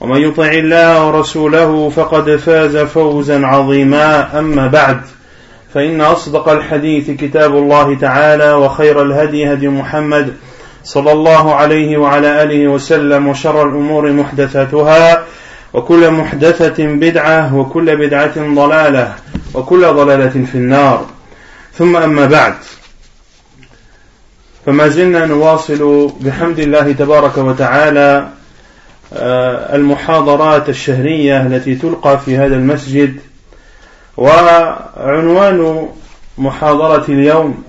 ومن يطع الله ورسوله فقد فاز فوزا عظيما. أما بعد فإن أصدق الحديث كتاب الله تعالى وخير الهدي هدي محمد صلى الله عليه وعلى آله وسلم وشر الأمور محدثاتها وكل محدثة بدعة وكل بدعة ضلالة وكل ضلالة في النار. ثم أما بعد فما زلنا نواصل بحمد الله تبارك وتعالى المحاضرات الشهرية التي تلقى في هذا المسجد وعنوان محاضرة اليوم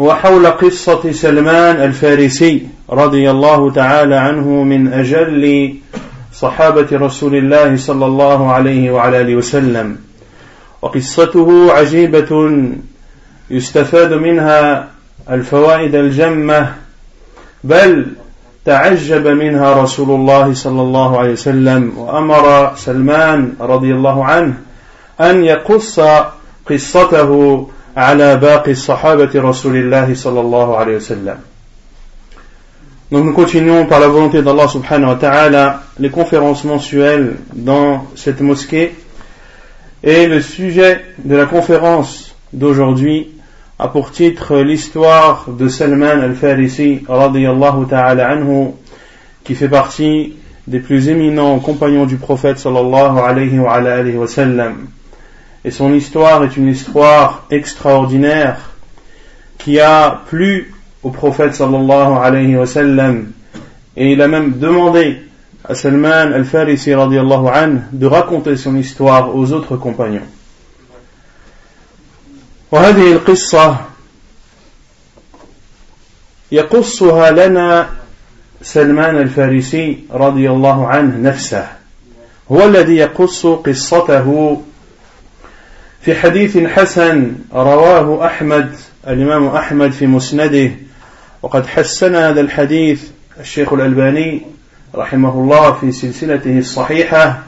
هو حول قصة سلمان الفارسي رضي الله تعالى عنه من أجل صحابة رسول الله صلى الله عليه وعلى آله وسلم. وقصته عجيبة يستفاد منها الفوائد الجمة بل تعجب منها رسول الله صلى الله عليه وسلم وأمر سلمان رضي الله عنه أن يقص قصته على باقي صحابة رسول الله صلى الله عليه وسلم Donc nous continuons par la volonté d'Allah subhanahu wa ta'ala les conférences mensuelles dans cette mosquée et le sujet de la conférence d'aujourd'hui a pour titre l'histoire de Salman al-Farisi ta'ala anhu qui fait partie des plus éminents compagnons du prophète sallallahu alayhi wa, sallam. Et son histoire est une histoire extraordinaire qui a plu au prophète sallallahu alayhi wa sallam et il a même demandé à Salman al-Farisi anhu de raconter son histoire aux autres compagnons. وهذه القصة يقصها لنا سلمان الفارسي رضي الله عنه نفسه. هو الذي يقص قصته في حديث حسن رواه أحمد الإمام أحمد في مسنده وقد حسن هذا الحديث الشيخ الألباني رحمه الله في سلسلته الصحيحة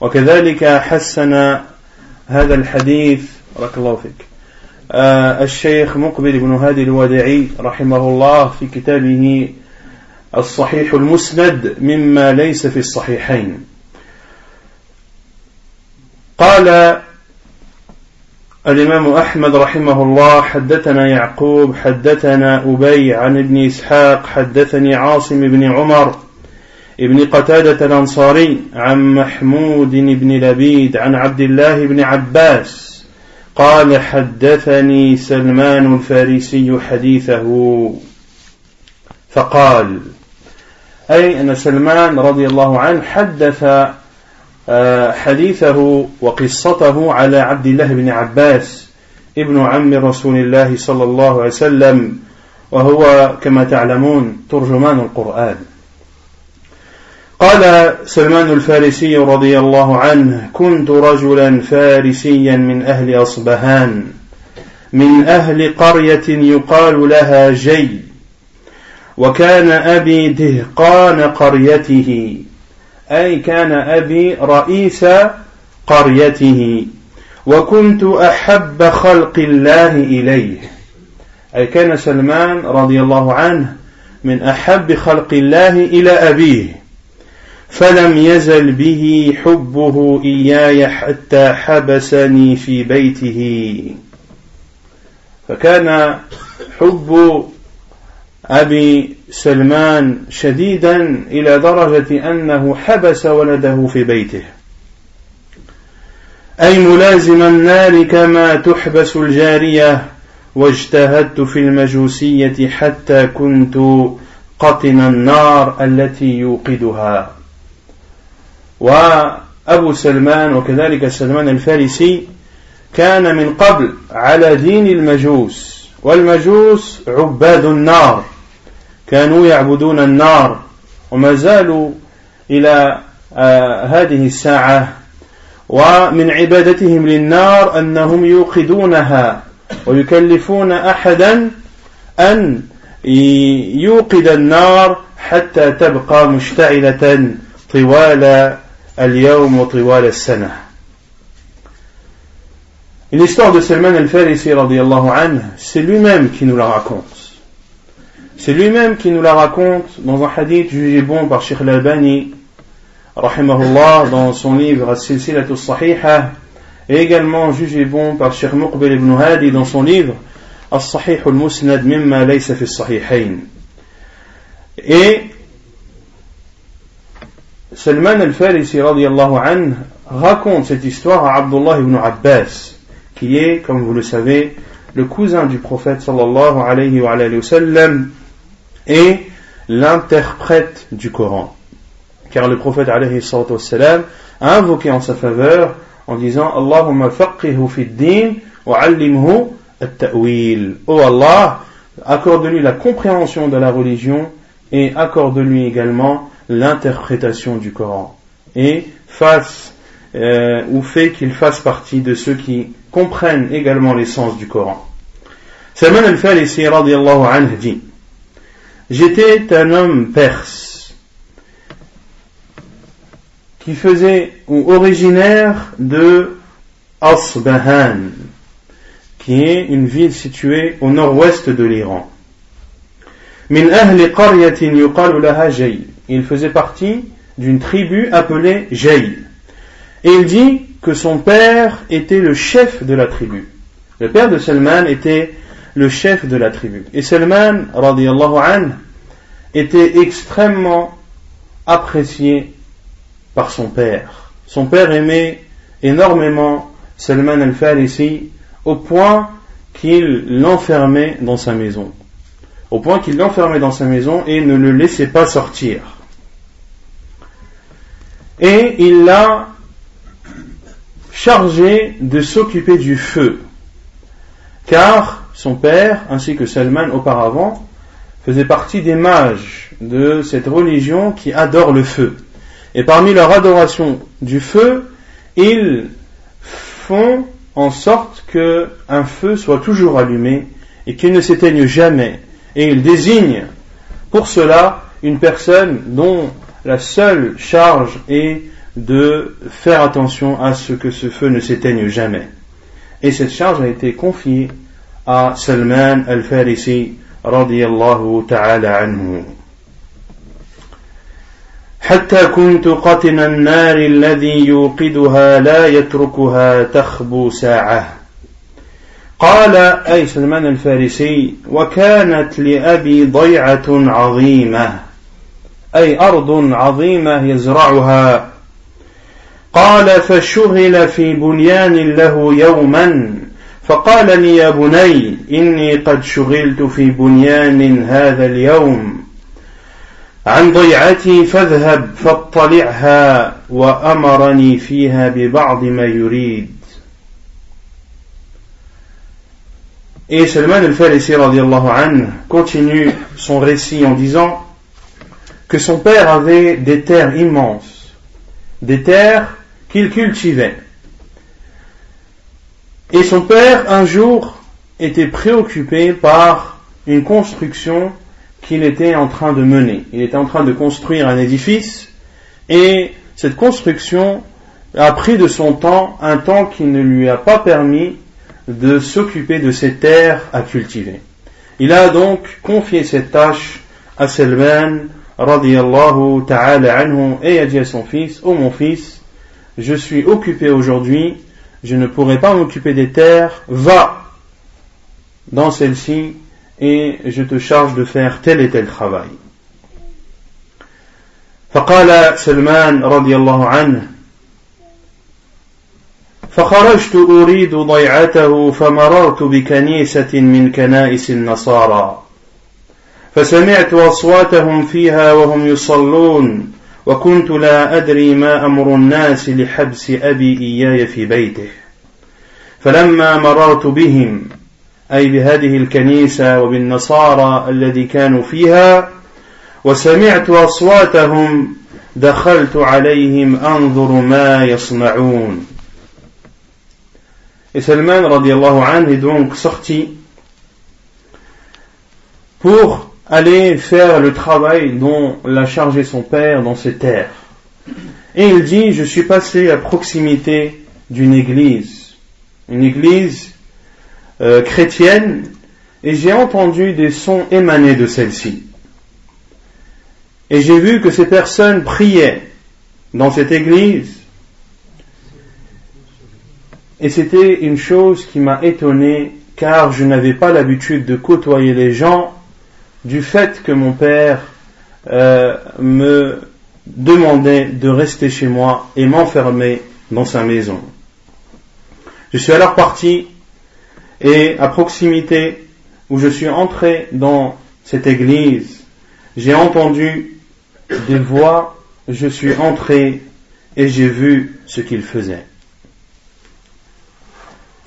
وكذلك حسن هذا الحديث. بارك الله فيك. الشيخ مقبل بن هادي الوداعي رحمه الله في كتابه الصحيح المسند مما ليس في الصحيحين. قال الإمام أحمد رحمه الله حدثنا يعقوب حدثنا أبي عن ابن إسحاق حدثني عاصم بن عمر ابن قتادة الأنصاري عن محمود بن لبيد عن عبد الله بن عباس قال حدثني سلمان الفارسي حديثه فقال أي أن سلمان رضي الله عنه حدث آه، حديثه وقصته على عبد الله بن عباس ابن عم رسول الله صلى الله عليه وسلم وهو كما تعلمون ترجمان القرآن. قال سلمان الفارسي رضي الله عنه كنت رجلا فارسيا من أهل أصبهان من أهل قرية يقال لها جي وكان أبي دهقان قريته أي كان أبي رئيس قريته وكنت أحب خلق الله إليه. أي كان سلمان رضي الله عنه من أحب خلق الله إلى أبيه. فلم يزل به حبه إياي حتى حبسني في بيته. فكان حب أبي سلمان شديدا إلى درجة أنه حبس ولده في بيته. أي ملازم النار كما تحبس الجارية واجتهدت في المجوسية حتى كنت قطن النار التي يوقدها. وأبو سلمان وكذلك سلمان الفارسي كان من قبل على دين المجوس والمجوس عباد النار كانوا يعبدون النار وما زالوا إلى آه هذه الساعة ومن عبادتهم للنار أنهم يوقدونها ويكلفون أحدا أن يوقد النار حتى تبقى مشتعلة طوال اليوم وطوال السنة Une histoire de Salman al-Farisi radiallahu anhu, c'est lui-même qui nous la raconte. C'est lui-même qui nous la raconte dans un hadith jugé bon par Sheikh al-Albani, rahimahullah, dans son livre As-Silsilatu Sahiha, et également jugé bon par Sheikh Muqbil ibn Hadi dans son livre As-Sahih al-Musnad mimma laysa fi sahihayn. Et Salman al-Farisi anhu raconte cette histoire à Abdullah ibn Abbas, qui est, comme vous le savez, le cousin du prophète sallallahu alayhi wa, alayhi wa sallam et l'interprète du Coran. Car le prophète alayhi wa sallam a invoqué en sa faveur en disant Allahumma faqqihu fi din wa allimhu at-ta'wil. Oh Allah, accorde-lui la compréhension de la religion et accorde-lui également l'interprétation du Coran. Et fasse euh, ou fait qu'il fasse partie de ceux qui comprennent également l'essence du Coran. Salman radiallahu anhu dit J'étais un homme perse qui faisait ou originaire de Asbahan, qui est une ville située au nord-ouest de l'Iran. Qaryatin yuqalu laha Il faisait partie d'une tribu appelée Jay. Et il dit que son père était le chef de la tribu. Le père de Salman était le chef de la tribu. Et Salman, radiallahu anhu, était extrêmement apprécié par son père. Son père aimait énormément Salman al-Farisi au point qu'il l'enfermait dans sa maison. Au point qu'il l'enfermait dans sa maison et ne le laissait pas sortir. Et il l'a chargé de s'occuper du feu. Car son père, ainsi que Salman auparavant, faisaient partie des mages de cette religion qui adore le feu. Et parmi leur adoration du feu, ils font en sorte que un feu soit toujours allumé et qu'il ne s'éteigne jamais. Et ils désignent pour cela une personne dont la seule charge est de faire attention à ce que ce feu ne s'éteigne jamais. Et cette charge a été confiée à Salman al-Farisi radiyallahu ta'ala anhu. حتى كنت قطن النار الذي يوقدها لا يتركها تخبو ساعة قال أي سلمان الفارسي وكانت لأبي ضيعة عظيمة أي أرض عظيمة يزرعها. قال فشغل في بنيان له يوما. فقال لي يا بني إني قد شغلت في بنيان هذا اليوم. عن ضيعتي فاذهب فاطلعها وأمرني فيها ببعض ما يريد. Et Salman al-Farisi continue son récit en disant que son père avait des terres immenses, des terres qu'il cultivait. Et son père, un jour, était préoccupé par une construction qu'il était en train de mener. Il était en train de construire un édifice et cette construction a pris de son temps un temps qui ne lui a pas permis de s'occuper de ses terres à cultiver. Il a donc confié cette tâche à Selman radiallahu ta'ala anhu et a dit à son fils, ô oh mon fils, je suis occupé aujourd'hui, je ne pourrai pas m'occuper des terres, va dans celle-ci et je te charge de faire tel et tel travail. فقال سلمان رضي الله عنه فخرجت أريد ضيعته فمررت بكنيسة من كنائس النصارى فسمعت أصواتهم فيها وهم يصلون وكنت لا أدري ما أمر الناس لحبس أبي إياي في بيته. فلما مررت بهم أي بهذه الكنيسة وبالنصارى الذي كانوا فيها وسمعت أصواتهم دخلت عليهم أنظر ما يصنعون. Salman radiallahu anhu est donc sorti pour aller faire le travail dont l'a chargé son père dans ses terres. Et il dit, je suis passé à proximité d'une église, une église euh, chrétienne, et j'ai entendu des sons émanés de celle-ci. Et j'ai vu que ces personnes priaient dans cette église. Et c'était une chose qui m'a étonné car je n'avais pas l'habitude de côtoyer les gens du fait que mon père euh, me demandait de rester chez moi et m'enfermer dans sa maison. Je suis alors parti et à proximité où je suis entré dans cette église, j'ai entendu des voix, je suis entré et j'ai vu ce qu'ils faisaient.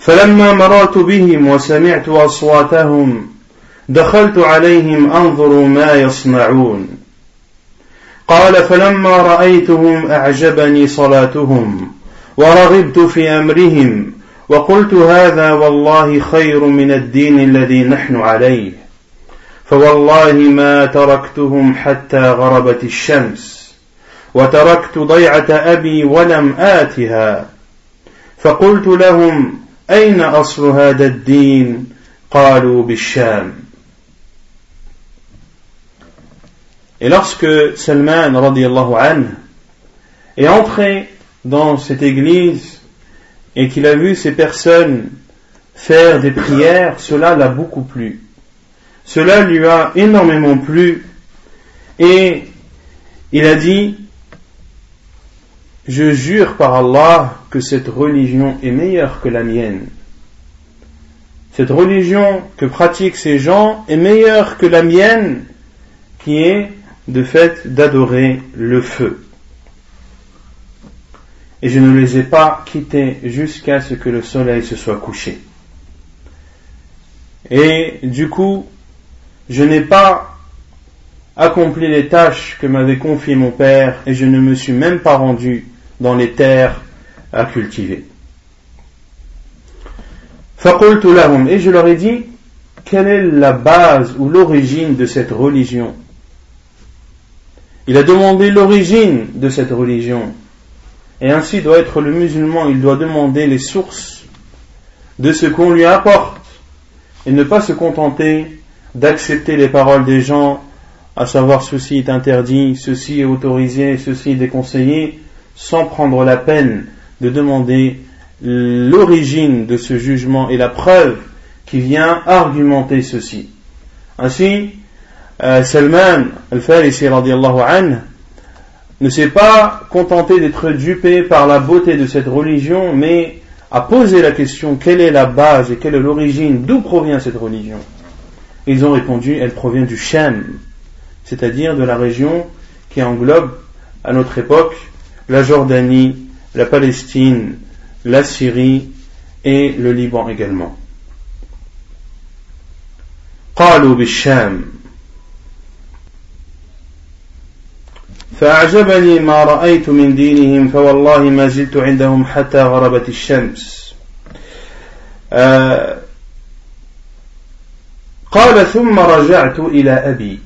فلما مررت بهم وسمعت أصواتهم دخلت عليهم أنظر ما يصنعون. قال فلما رأيتهم أعجبني صلاتهم ورغبت في أمرهم وقلت هذا والله خير من الدين الذي نحن عليه. فوالله ما تركتهم حتى غربت الشمس وتركت ضيعة أبي ولم آتها. فقلت لهم أين أصل هذا الدين؟ قالوا بالشام. Et lorsque Salman radiallahu anhu est entré dans cette église et qu'il a vu ces personnes faire des prières, cela l'a beaucoup plu. Cela lui a énormément plu et il a dit Je jure par Allah que cette religion est meilleure que la mienne. Cette religion que pratiquent ces gens est meilleure que la mienne qui est de fait d'adorer le feu. Et je ne les ai pas quittés jusqu'à ce que le soleil se soit couché. Et du coup, je n'ai pas accompli les tâches que m'avait confiées mon père et je ne me suis même pas rendu dans les terres à cultiver. Et je leur ai dit, quelle est la base ou l'origine de cette religion Il a demandé l'origine de cette religion. Et ainsi doit être le musulman, il doit demander les sources de ce qu'on lui apporte et ne pas se contenter d'accepter les paroles des gens, à savoir ceci est interdit, ceci est autorisé, ceci est déconseillé, sans prendre la peine de demander l'origine de ce jugement et la preuve qui vient argumenter ceci. Ainsi, euh, Salman al-Farisi ne s'est pas contenté d'être dupé par la beauté de cette religion, mais a posé la question quelle est la base et quelle est l'origine, d'où provient cette religion ils ont répondu, elle provient du Shem, c'est-à-dire de la région qui englobe à notre époque la Jordanie, la Palestine, la Syrie et le Liban également. قالوا بالشام فأعجبني ما رأيت من دينهم فوالله ما زلت عندهم حتى غربت الشمس. قال ثم رجعت إلى أبي.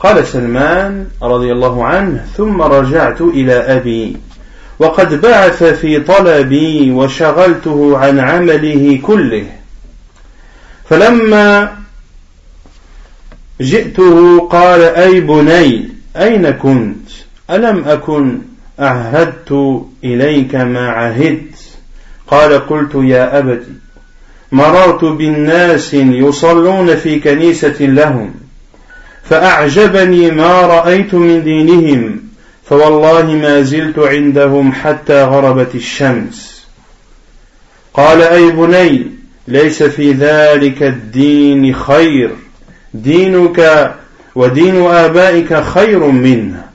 قال سلمان رضي الله عنه ثم رجعت إلى أبي. وقد بعث في طلبي وشغلته عن عمله كله. فلما جئته قال أي بني أين كنت؟ ألم أكن أعهدت إليك ما عهدت؟ قال قلت يا أبتي مررت بالناس يصلون في كنيسة لهم فأعجبني ما رأيت من دينهم فوالله ما زلت عندهم حتى غربت الشمس. قال أي بني ليس في ذلك الدين خير دينك ودين آبائك خير منه.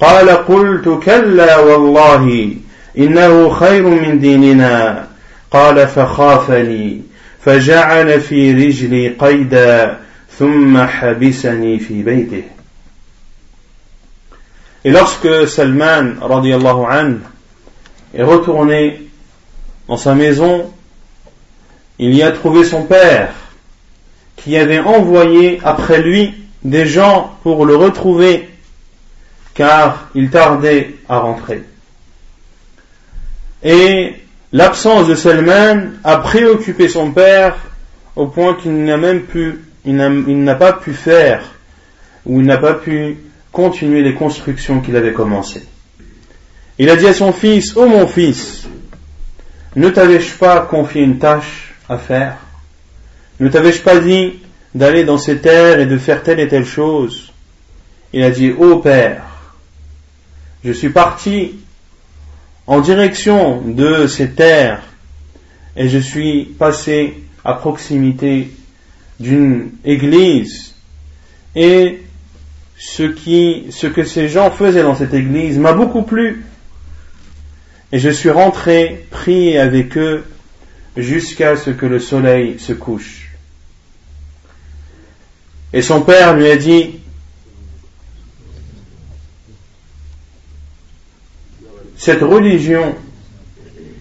قال قلت كلا والله إنه خير من ديننا قال فخافني فجعل في رجلي قيدا ثم حبسني في بيته Et lorsque Salman radiallahu an, est retourné dans sa maison, il y a trouvé son père qui avait envoyé après lui des gens pour le retrouver car il tardait à rentrer. Et l'absence de Salman a préoccupé son père au point qu'il n'a même pu, pas pu faire ou il n'a pas pu continuer les constructions qu'il avait commencées. Il a dit à son fils, ô mon fils, ne t'avais-je pas confié une tâche à faire? Ne t'avais-je pas dit d'aller dans ces terres et de faire telle et telle chose? Il a dit, ô père, je suis parti en direction de ces terres et je suis passé à proximité d'une église et ce, qui, ce que ces gens faisaient dans cette église m'a beaucoup plu. Et je suis rentré, prier avec eux, jusqu'à ce que le soleil se couche. Et son père lui a dit, cette religion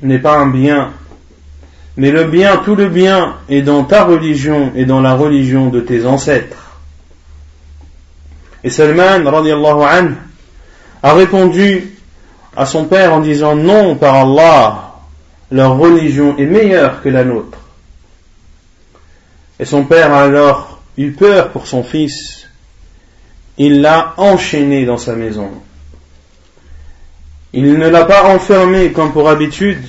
n'est pas un bien, mais le bien, tout le bien est dans ta religion et dans la religion de tes ancêtres. Et Salman, radiallahu anhu, a répondu à son père en disant non par Allah, leur religion est meilleure que la nôtre. Et son père a alors eu peur pour son fils. Il l'a enchaîné dans sa maison. Il ne l'a pas enfermé comme pour habitude,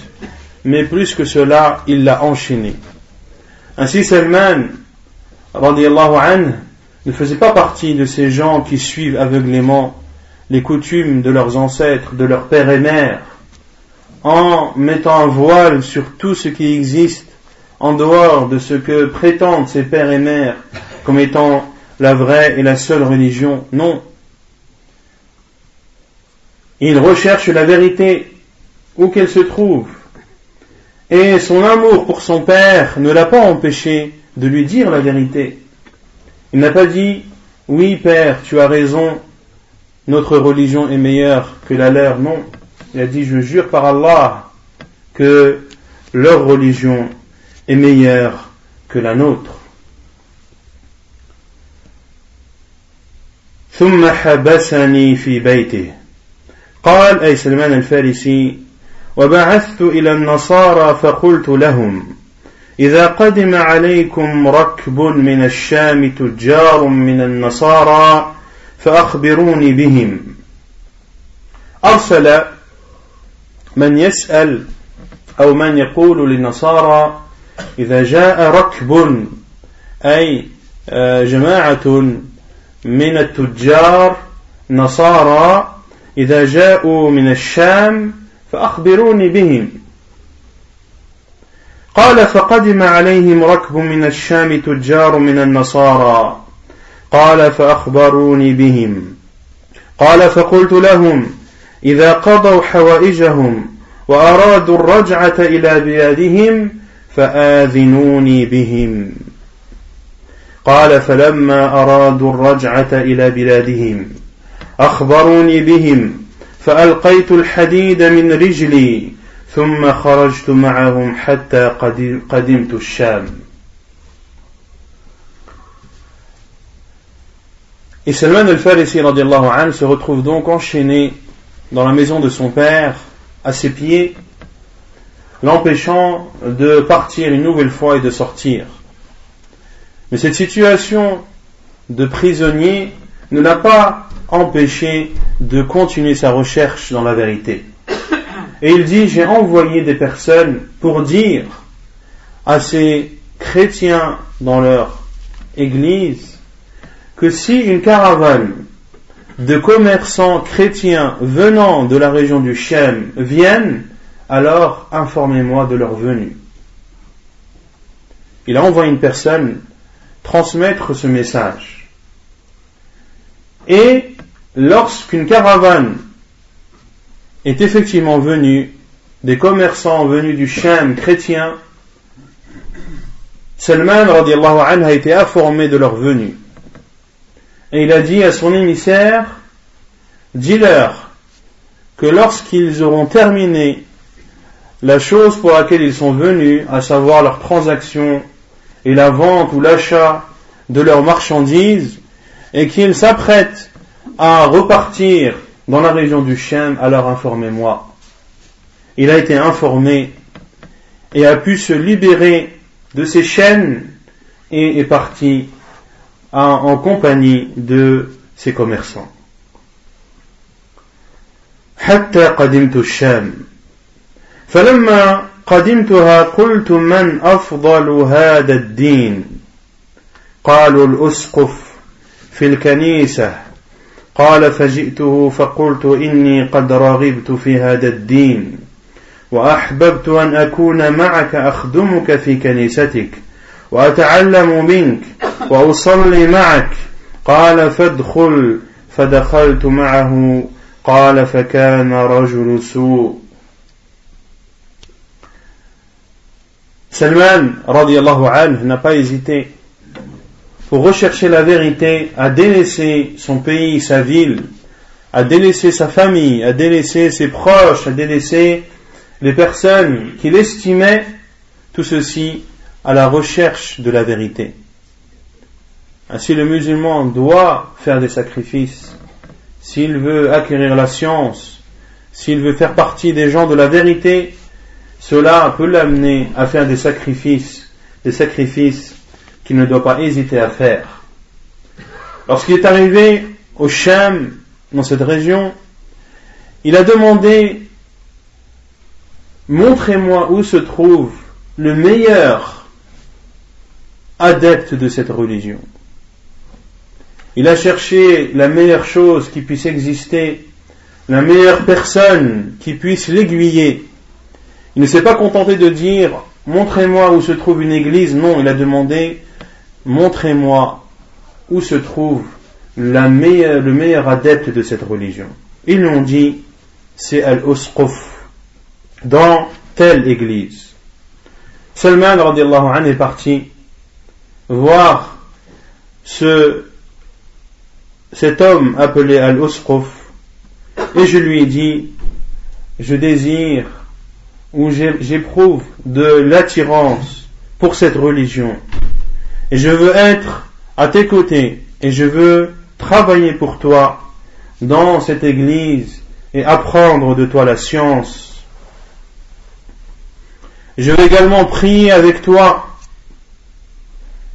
mais plus que cela, il l'a enchaîné. Ainsi Salman, anhu, ne faisait pas partie de ces gens qui suivent aveuglément les coutumes de leurs ancêtres, de leurs pères et mères, en mettant un voile sur tout ce qui existe en dehors de ce que prétendent ces pères et mères comme étant la vraie et la seule religion. Non. Il recherche la vérité où qu'elle se trouve. Et son amour pour son père ne l'a pas empêché de lui dire la vérité. Il n'a pas dit, oui père, tu as raison, notre religion est meilleure que la leur. Non. Il a dit, je jure par Allah que leur religion est meilleure que la nôtre. ثم حبسني في بيته قال أي سلمان الفارسي وبعثت إلى النصارى فقلت لهم إذا قدم عليكم ركب من الشام تجار من النصارى فأخبروني بهم. أرسل من يسأل أو من يقول للنصارى إذا جاء ركب أي آه، جماعة من التجار نصارى إذا جاءوا من الشام فأخبروني بهم. قال فقدم عليهم ركب من الشام تجار من النصارى. قال فأخبروني بهم. قال فقلت لهم إذا قضوا حوائجهم وأرادوا الرجعة إلى بلادهم فآذنوني بهم. قال فلما أرادوا الرجعة إلى بلادهم أخبروني بهم فألقيت الحديد من رجلي ثم خرجت معهم حتى قدمت الشام Et Salman al-Farisi anhu se retrouve donc enchaîné dans la maison de son père, à ses pieds, l'empêchant de partir une nouvelle fois et de sortir. Mais cette situation de prisonnier ne l'a pas empêché de continuer sa recherche dans la vérité. Et il dit, j'ai envoyé des personnes pour dire à ces chrétiens dans leur église que si une caravane de commerçants chrétiens venant de la région du Shem viennent, alors informez-moi de leur venue. il a envoyé une personne transmettre ce message. Et lorsqu'une caravane est effectivement venue, des commerçants venus du Shem chrétien, Salman anhu, a été informé de leur venue. Et il a dit à son émissaire, dis-leur que lorsqu'ils auront terminé la chose pour laquelle ils sont venus, à savoir leur transaction et la vente ou l'achat de leurs marchandises, et qu'ils s'apprêtent à repartir dans la région du Shem, alors informez-moi. Il a été informé et a pu se libérer de ses chaînes et est parti en compagnie de ses commerçants. حتى قدمت الشام فلما قدمتها قلت من أفضل هذا الدين قالوا الأسقف في الكنيسة. قال فجئته فقلت إني قد رغبت في هذا الدين وأحببت أن أكون معك أخدمك في كنيستك وأتعلم منك وأصلي معك. قال فادخل فدخلت معه. قال فكان رجل سوء. Salman, radiallahu anhu, n'a pas hésité. Pour rechercher la vérité, à délaisser son pays, sa ville, à délaisser sa famille, à délaisser ses proches, à délaisser les personnes qu'il estimait, tout ceci à la recherche de la vérité. Ainsi le musulman doit faire des sacrifices s'il veut acquérir la science, s'il veut faire partie des gens de la vérité, cela peut l'amener à faire des sacrifices, des sacrifices qu'il ne doit pas hésiter à faire. Lorsqu'il est arrivé au Shem, dans cette région, il a demandé Montrez-moi où se trouve le meilleur adepte de cette religion. Il a cherché la meilleure chose qui puisse exister, la meilleure personne qui puisse l'aiguiller. Il ne s'est pas contenté de dire montrez-moi où se trouve une église. Non, il a demandé montrez-moi où se trouve le meilleur adepte de cette religion. Ils lui ont dit c'est Al-Usquf dans telle église. Salman anhu est parti voir ce, cet homme appelé Al-Usquf et je lui ai dit je désire ou j'éprouve de l'attirance pour cette religion et je veux être à tes côtés et je veux travailler pour toi dans cette église et apprendre de toi la science je vais également prier avec toi.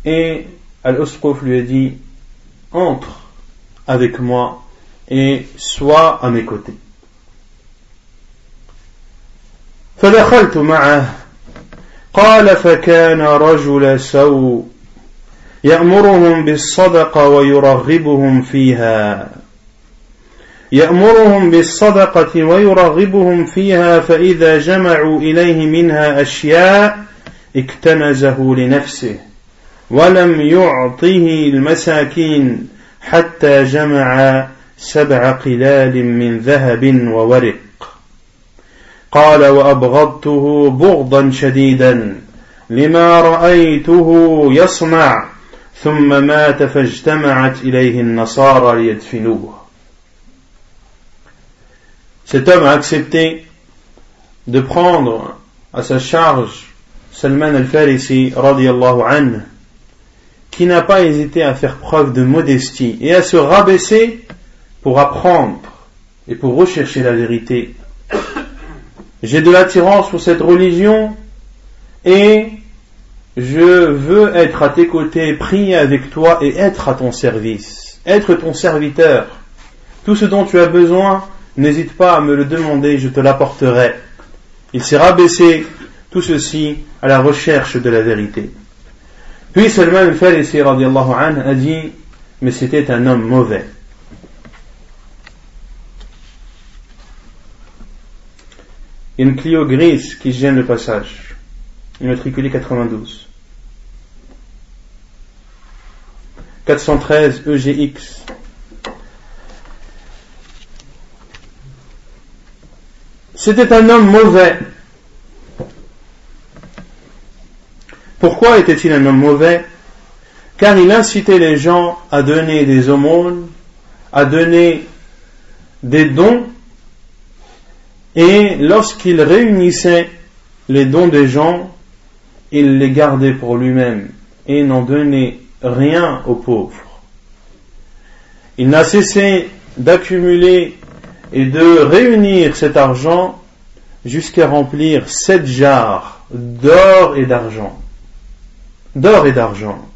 Et Al-Usquf lui a dit, entre avec moi et sois à mes côtés. فدخلت معه قال فكان رجل سوء يأمرهم بالصدقة ويرغبهم فيها. يأمرهم بالصدقة ويرغبهم فيها فإذا جمعوا إليه منها أشياء اكتنزه لنفسه ولم يعطه المساكين حتى جمع سبع قلال من ذهب وورق. قال وأبغضته بغضا شديدا لما رأيته يصنع. ثم مات فاجتمعت إليه النصارى ليدفنوه Cet homme a accepté de prendre à sa charge Salman al-Farisi radiallahu anhu, qui n'a pas hésité à faire preuve de modestie et à se rabaisser pour apprendre et pour rechercher la vérité. J'ai de l'attirance pour cette religion et je veux être à tes côtés, prier avec toi et être à ton service, être ton serviteur. Tout ce dont tu as besoin, n'hésite pas à me le demander, je te l'apporterai. Il s'est rabaissé tout ceci à la recherche de la vérité. Puis Salman al-Farisi a dit, mais c'était un homme mauvais. Une Clio grise qui gêne le passage. Immatriculé 92. 413 EGX. C'était un homme mauvais. Pourquoi était-il un homme mauvais? Car il incitait les gens à donner des aumônes, à donner des dons, et lorsqu'il réunissait les dons des gens, il les gardait pour lui-même et n'en donnait rien aux pauvres. Il n'a cessé d'accumuler et de réunir cet argent jusqu'à remplir sept jarres d'or et d'argent. D'or et d'argent.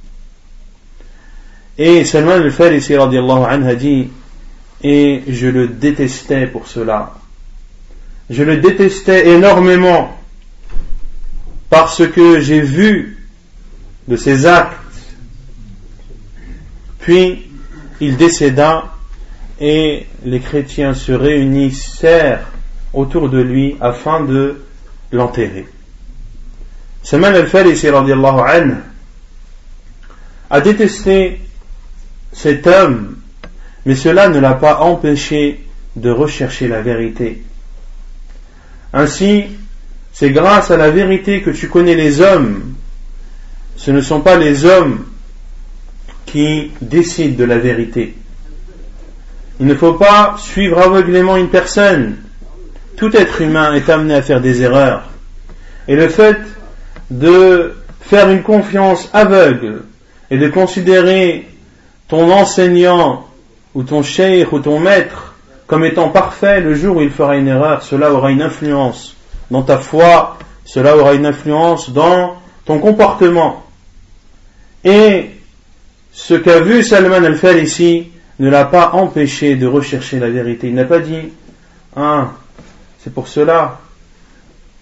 Et Salman al-Farisi a dit, et je le détestais pour cela. Je le détestais énormément parce que j'ai vu de ses actes. Puis il décéda et les chrétiens se réunissèrent autour de lui afin de l'enterrer. Salman al-Farisi a détesté cet homme, mais cela ne l'a pas empêché de rechercher la vérité. Ainsi, c'est grâce à la vérité que tu connais les hommes. Ce ne sont pas les hommes qui décident de la vérité. Il ne faut pas suivre aveuglément une personne. Tout être humain est amené à faire des erreurs. Et le fait de faire une confiance aveugle et de considérer ton enseignant ou ton cheikh ou ton maître comme étant parfait le jour où il fera une erreur, cela aura une influence dans ta foi, cela aura une influence dans ton comportement. Et ce qu'a vu Salman al-Farisi ne l'a pas empêché de rechercher la vérité. Il n'a pas dit, ah, c'est pour cela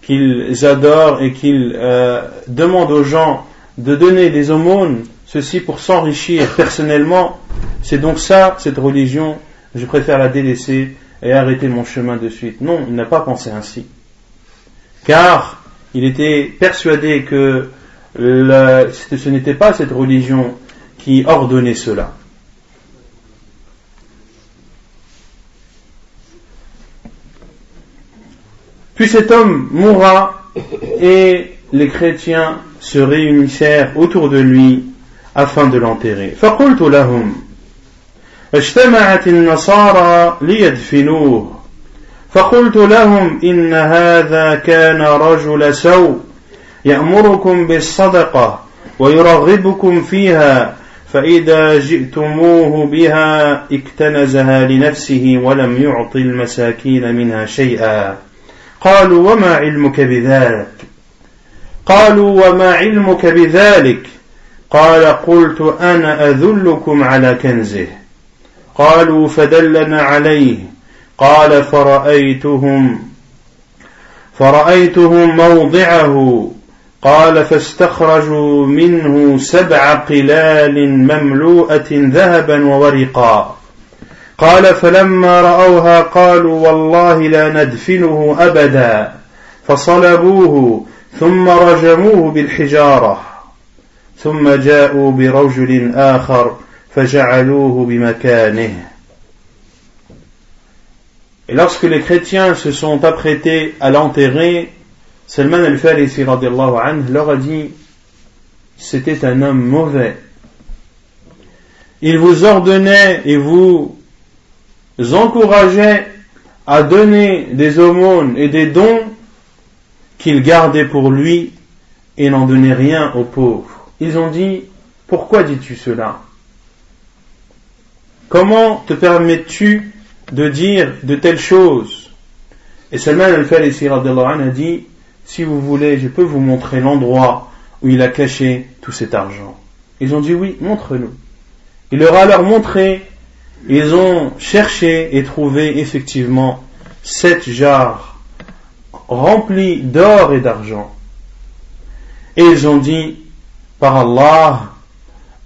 qu'ils adorent et qu'ils euh, demandent aux gens de donner des aumônes, ceci pour s'enrichir personnellement. C'est donc ça, cette religion, je préfère la délaisser et arrêter mon chemin de suite. Non, il n'a pas pensé ainsi car il était persuadé que ce n'était pas cette religion qui ordonnait cela. Puis cet homme mourra et les chrétiens se réunissèrent autour de lui afin de l'enterrer. فقلت لهم إن هذا كان رجل سوء يأمركم بالصدقة ويرغبكم فيها فإذا جئتموه بها اكتنزها لنفسه ولم يعط المساكين منها شيئا. قالوا وما علمك بذلك؟ قالوا وما علمك بذلك؟ قال قلت أنا أذلكم على كنزه. قالوا فدلنا عليه. قال فرأيتهم فرأيتهم موضعه. قال فاستخرجوا منه سبع قلال مملوءة ذهبا وورقا. قال فلما رأوها قالوا والله لا ندفنه أبدا. فصلبوه ثم رجموه بالحجارة. ثم جاءوا برجل آخر فجعلوه بمكانه. Et lorsque les chrétiens se sont apprêtés à l'enterrer, Salman al-Farisi leur a dit c'était un homme mauvais. Il vous ordonnait et vous encourageait à donner des aumônes et des dons qu'il gardait pour lui et n'en donnait rien aux pauvres. Ils ont dit pourquoi dis-tu cela? Comment te permets-tu de dire de telles choses? Et Salman al-Farisi a dit, si vous voulez, je peux vous montrer l'endroit où il a caché tout cet argent. Ils ont dit oui, montre-nous. Il leur a alors montré, ils ont cherché et trouvé effectivement sept jarres remplies d'or et d'argent. Et ils ont dit, par Allah,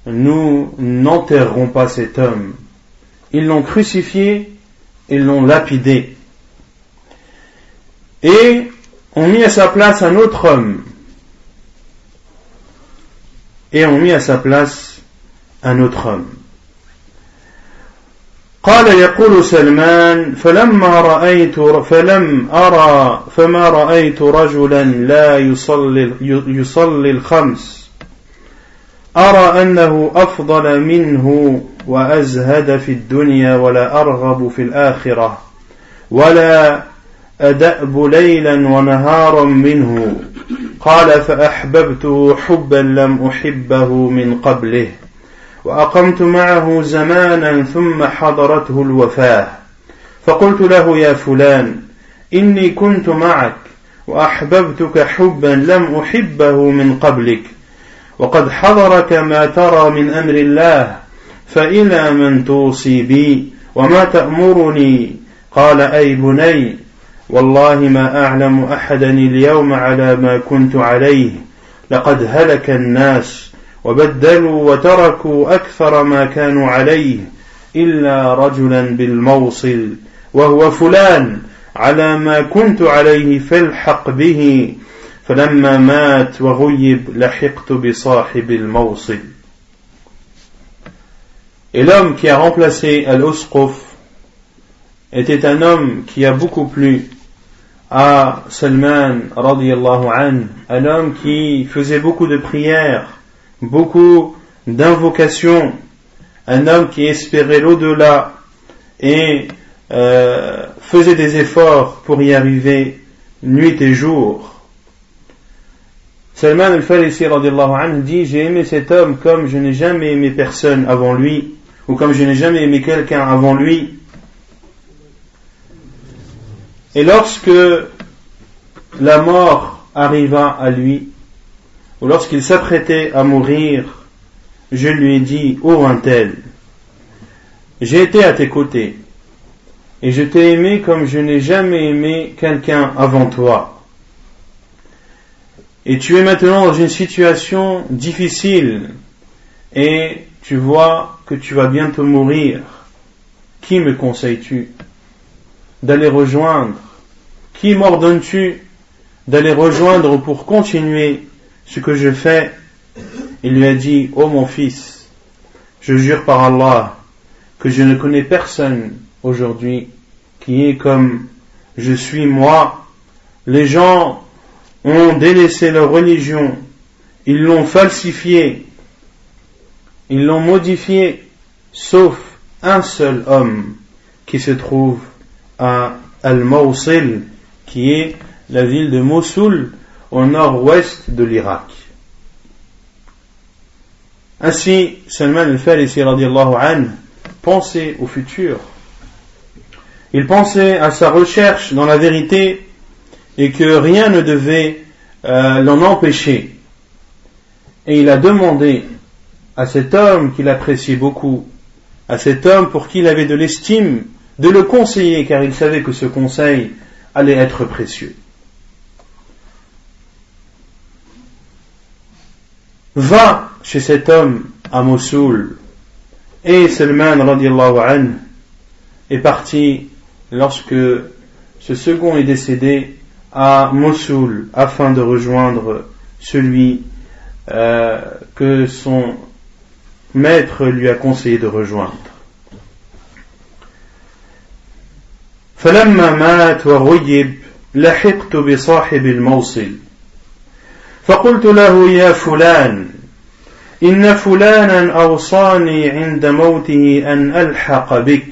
nous n'enterrerons pas cet homme. Ils l'ont crucifié ils l'ont lapidé. Et ont mis à sa place un autre homme. Et ont mis à sa place un autre homme. قال يقول سلمان فلما رأيت فلم أرى فما رأيت رجلا لا يصلي يصلي الخمس أرى أنه أفضل منه وأزهد في الدنيا ولا أرغب في الآخرة ولا أدأب ليلا ونهارا منه. قال فأحببته حبا لم أحبه من قبله. وأقمت معه زمانا ثم حضرته الوفاة. فقلت له يا فلان إني كنت معك وأحببتك حبا لم أحبه من قبلك. وقد حضرك ما ترى من أمر الله فإلى من توصي بي وما تأمرني؟ قال أي بني والله ما أعلم أحدا اليوم على ما كنت عليه. لقد هلك الناس وبدلوا وتركوا أكثر ما كانوا عليه إلا رجلا بالموصل وهو فلان على ما كنت عليه فالحق به. فلما مات وغيب لحقت بصاحب الموصل. Et l'homme qui a remplacé Al-Usquf était un homme qui a beaucoup plu à Salman an, un homme qui faisait beaucoup de prières, beaucoup d'invocations, un homme qui espérait l'au-delà et euh, faisait des efforts pour y arriver nuit et jour. Salman al-Farisi dit J'ai aimé cet homme comme je n'ai jamais aimé personne avant lui, ou comme je n'ai jamais aimé quelqu'un avant lui, et lorsque la mort arriva à lui, ou lorsqu'il s'apprêtait à mourir, je lui ai dit, ô un tel, j'ai été à tes côtés, et je t'ai aimé comme je n'ai jamais aimé quelqu'un avant toi. Et tu es maintenant dans une situation difficile, et tu vois que tu vas bientôt mourir. Qui me conseilles-tu? D'aller rejoindre. Qui m'ordonnes-tu d'aller rejoindre pour continuer ce que je fais? Il lui a dit, ô oh mon fils, je jure par Allah que je ne connais personne aujourd'hui qui est comme je suis moi. Les gens ont délaissé leur religion, ils l'ont falsifiée, ils l'ont modifiée, sauf un seul homme qui se trouve à Al-Mawsil, qui est la ville de Mossoul au nord-ouest de l'Irak. Ainsi, Salman al-Farisi pensait au futur. Il pensait à sa recherche dans la vérité et que rien ne devait euh, l'en empêcher. Et il a demandé à cet homme qu'il appréciait beaucoup, à cet homme pour qui il avait de l'estime, de le conseiller car il savait que ce conseil allait être précieux. Va chez cet homme à Mossoul et Salman radiallahu est parti lorsque ce second est décédé à Mossoul afin de rejoindre celui euh, que son maître lui a conseillé de rejoindre. فلما مات وغيب لحقت بصاحب الموصل. فقلت له يا فلان إن فلانا أوصاني عند موته أن ألحق بك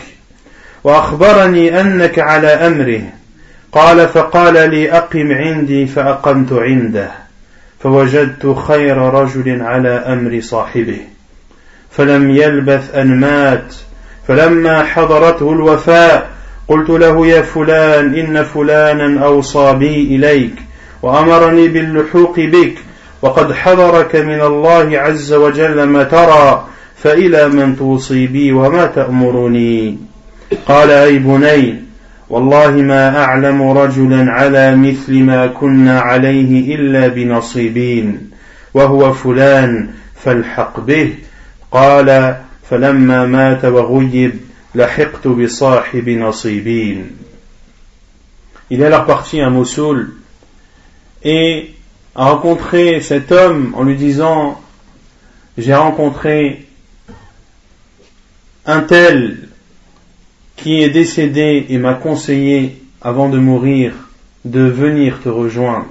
وأخبرني أنك على أمره. قال فقال لي أقم عندي فأقمت عنده فوجدت خير رجل على أمر صاحبه. فلم يلبث أن مات فلما حضرته الوفاء قلت له يا فلان إن فلانا أوصى بي إليك وأمرني باللحوق بك وقد حضرك من الله عز وجل ما ترى فإلى من توصي بي وما تأمرني. قال أي بني والله ما أعلم رجلا على مثل ما كنا عليه إلا بنصيبين وهو فلان فالحق به. قال فلما مات وغيب لحقت بصاحب نصيبين Il est alors parti à Mossoul et a rencontré cet homme en lui disant J'ai rencontré un tel qui est décédé et m'a conseillé avant de mourir de venir te rejoindre.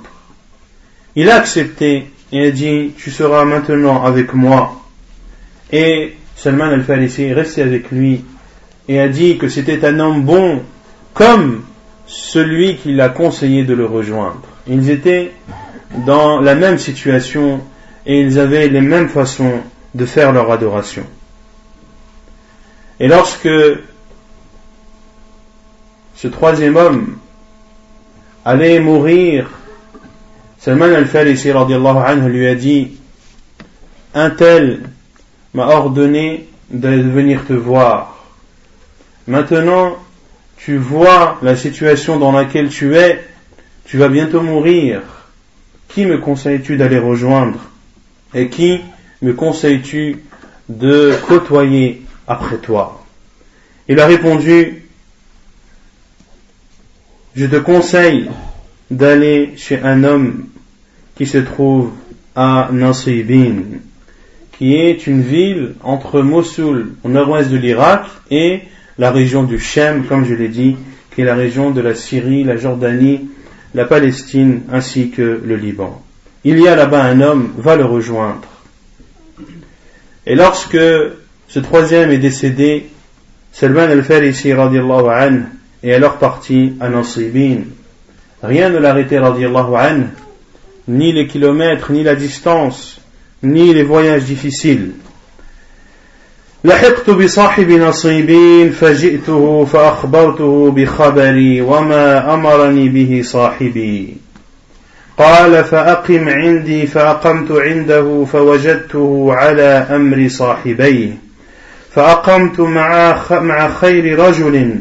Il a accepté et a dit tu seras maintenant avec moi. Et Salman al-Farisi est resté avec lui et a dit que c'était un homme bon comme celui qui l'a conseillé de le rejoindre. Ils étaient dans la même situation et ils avaient les mêmes façons de faire leur adoration. Et lorsque ce troisième homme allait mourir, Salman al-Farisi lui a dit Un tel m'a ordonné de venir te voir. Maintenant, tu vois la situation dans laquelle tu es, tu vas bientôt mourir. Qui me conseilles-tu d'aller rejoindre Et qui me conseilles-tu de côtoyer après toi? Il a répondu, je te conseille d'aller chez un homme qui se trouve à Nasibin, qui est une ville entre Mossoul, au nord-ouest de l'Irak, et la région du Shem, comme je l'ai dit, qui est la région de la Syrie, la Jordanie, la Palestine, ainsi que le Liban. Il y a là-bas un homme, va le rejoindre. Et lorsque ce troisième est décédé, Salman al-Farisi radiallahu anhu est alors parti à Nasibin. Rien ne l'arrêtait radiallahu anhu, ni les kilomètres, ni la distance, ni les voyages difficiles. لحقت بصاحب نصيبين فجئته فأخبرته بخبري وما أمرني به صاحبي. قال فأقم عندي فأقمت عنده فوجدته على أمر صاحبيه. فأقمت مع مع خير رجل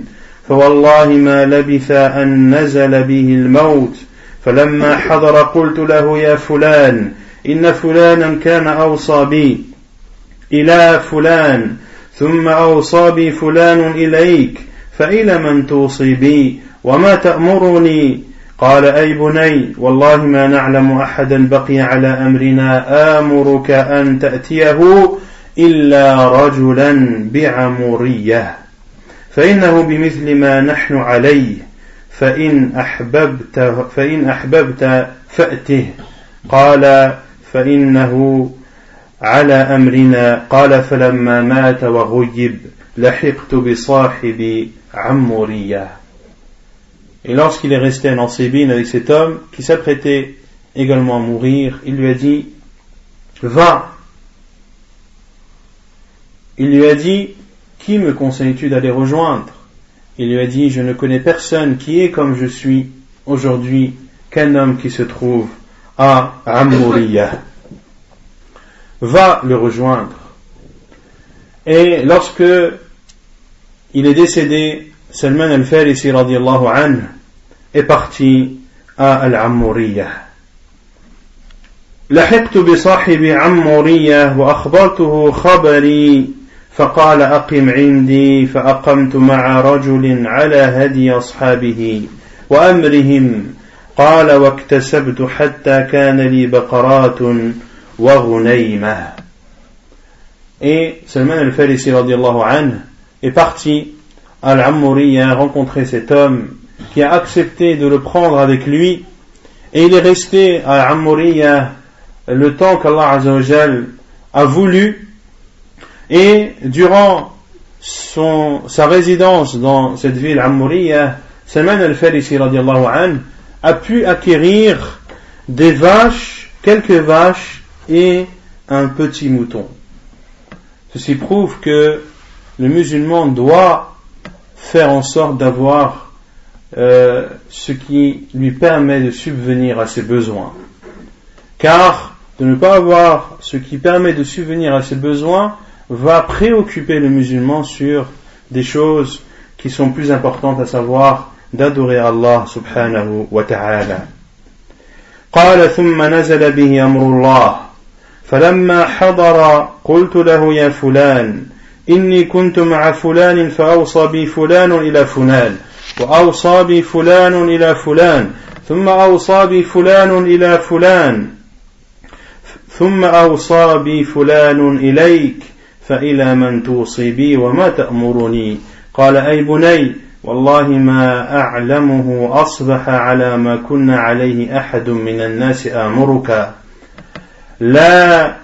فوالله ما لبث أن نزل به الموت. فلما حضر قلت له يا فلان إن فلانا كان أوصى بي. إلى فلان ثم أوصى بي فلان إليك فإلى من توصي بي؟ وما تأمرني؟ قال أي بني والله ما نعلم أحدا بقي على أمرنا آمرك أن تأتيه إلا رجلا بعمورية فإنه بمثل ما نحن عليه فإن أحببت فإن أحببت فأته. قال فإنه على أمرنا قال فلما مات وغيب لحقت بصاحب عمورية Et lorsqu'il est resté en Ansébine avec cet homme qui s'apprêtait également à mourir, il lui a dit Va Il lui a dit Qui me conseilles-tu d'aller rejoindre Il lui a dit Je ne connais personne qui est comme je suis aujourd'hui qu'un homme qui se trouve à Amouriya va le rejoindre. Et lorsque il est décédé, Salman al-Farisi radiallahu anhu est parti à Al-Ammuriyah. لحقت بصاحب عمورية وأخبرته خبري فقال أقم عندي فأقمت مع رجل على هدي أصحابه وأمرهم قال واكتسبت حتى كان لي بقرات Et Salman al-Farisi est parti à a rencontrer cet homme qui a accepté de le prendre avec lui. Et il est resté à Ammuriya le temps qu'Allah a voulu. Et durant son, sa résidence dans cette ville Ammuriya Salman al-Farisi a pu acquérir des vaches, quelques vaches et un petit mouton. Ceci prouve que le musulman doit faire en sorte d'avoir euh, ce qui lui permet de subvenir à ses besoins. Car de ne pas avoir ce qui permet de subvenir à ses besoins va préoccuper le musulman sur des choses qui sont plus importantes, à savoir d'adorer Allah subhanahu wa ta'ala. قال ثم نزل به الله فلما حضر قلت له يا فلان إني كنت مع فلان فأوصى بي فلان إلى فلان وأوصى بي فلان إلى فلان ثم أوصى بي فلان إلى فلان ثم أوصى بي فلان إليك فإلى من توصي بي وما تأمرني؟ قال أي بني والله ما أعلمه أصبح على ما كنا عليه أحد من الناس آمرك. لا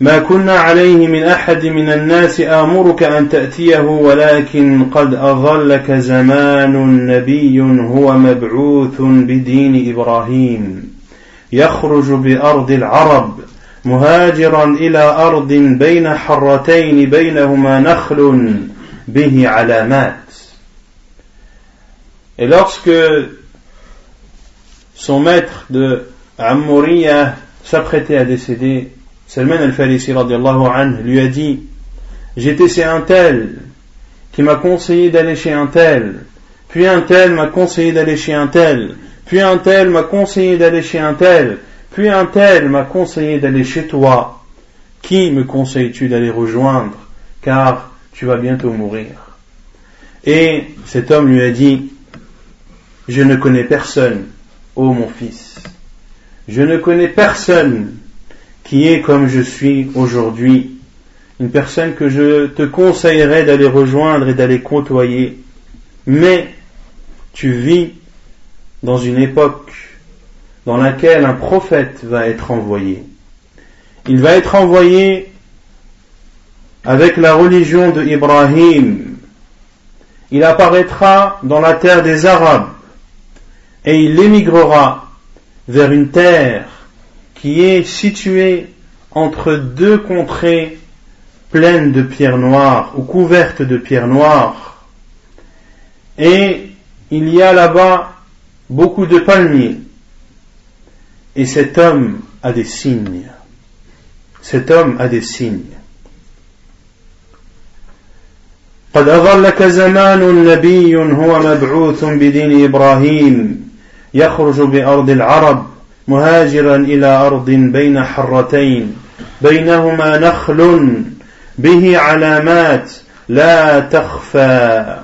ما كنا عليه من أحد من الناس آمرك أن تأتيه ولكن قد أظلك زمان نبي هو مبعوث بدين إبراهيم. يخرج بأرض العرب مهاجرا إلى أرض بين حرتين بينهما نخل به علامات. Et lorsque son maître de Ammuriya s'apprêtait à décéder, Salman al-Farisi lui a dit J'étais chez un tel qui m'a conseillé d'aller chez un tel, puis un tel m'a conseillé d'aller chez un tel, puis un tel m'a conseillé d'aller chez un tel, puis un tel m'a conseillé d'aller chez toi. Qui me conseilles-tu d'aller rejoindre Car tu vas bientôt mourir? Et cet homme lui a dit Je ne connais personne, ô mon fils. Je ne connais personne qui est comme je suis aujourd'hui, une personne que je te conseillerais d'aller rejoindre et d'aller côtoyer, mais tu vis dans une époque dans laquelle un prophète va être envoyé. Il va être envoyé avec la religion de Ibrahim. Il apparaîtra dans la terre des Arabes et il émigrera vers une terre qui est située entre deux contrées pleines de pierres noires ou couvertes de pierres noires. Et il y a là-bas beaucoup de palmiers. Et cet homme a des signes. Cet homme a des signes. قد أظلك زمان نبي هو مبعوث بدين إبراهيم يخرج بأرض العرب مهاجرا إلى أرض بين حرتين. بينهما نخل به علامات لا تخفى.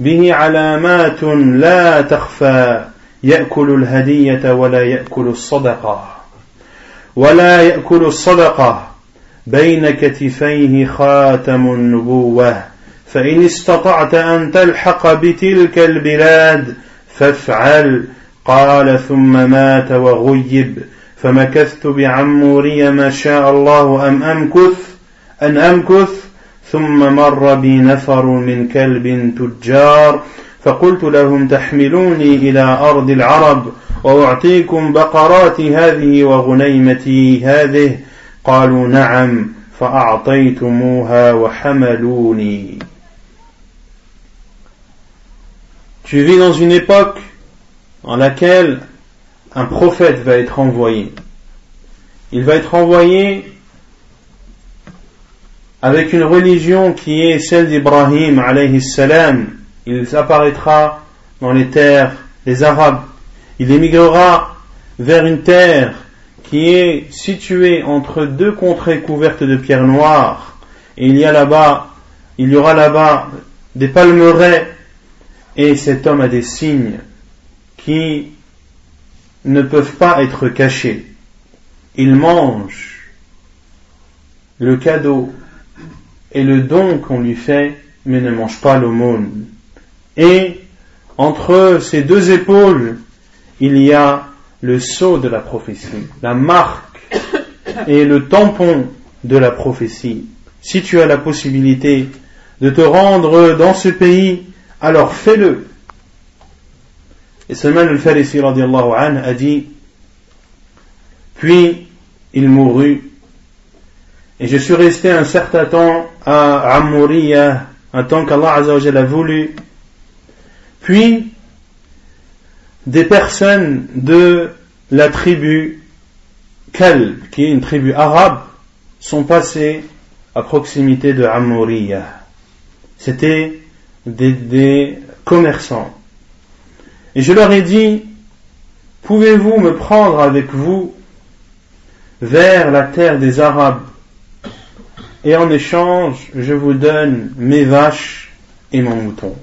به علامات لا تخفى. يأكل الهدية ولا يأكل الصدقة. ولا يأكل الصدقة. بين كتفيه خاتم النبوة. فإن استطعت أن تلحق بتلك البلاد فافعل. قال ثم مات وغيب فمكثت بعموري ما شاء الله أم أمكث؟ أن أمكث؟ ثم مر بي نفر من كلب تجار فقلت لهم تحملوني إلى أرض العرب وأعطيكم بقراتي هذه وغنيمتي هذه؟ قالوا نعم فأعطيتموها وحملوني. Tu vis dans une époque en laquelle un prophète va être envoyé. Il va être envoyé avec une religion qui est celle d'Ibrahim alayhi salam. Il apparaîtra dans les terres des Arabes. Il émigrera vers une terre qui est située entre deux contrées couvertes de pierres noires. Et il y a là-bas, il y aura là-bas des palmeraies. Et cet homme a des signes qui ne peuvent pas être cachés. Ils mangent le cadeau et le don qu'on lui fait, mais ne mangent pas l'aumône. Et entre ces deux épaules, il y a le sceau de la prophétie, la marque et le tampon de la prophétie. Si tu as la possibilité de te rendre dans ce pays, alors fais-le. Et Salman al-Farisi a dit, puis il mourut, et je suis resté un certain temps à Amouriya, un temps qu'Allah a voulu, puis des personnes de la tribu Kalb, qui est une tribu arabe, sont passées à proximité de Amouriya. C'était des commerçants. Et je leur ai dit, pouvez-vous me prendre avec vous vers la terre des Arabes et en échange, je vous donne mes vaches et mon mouton.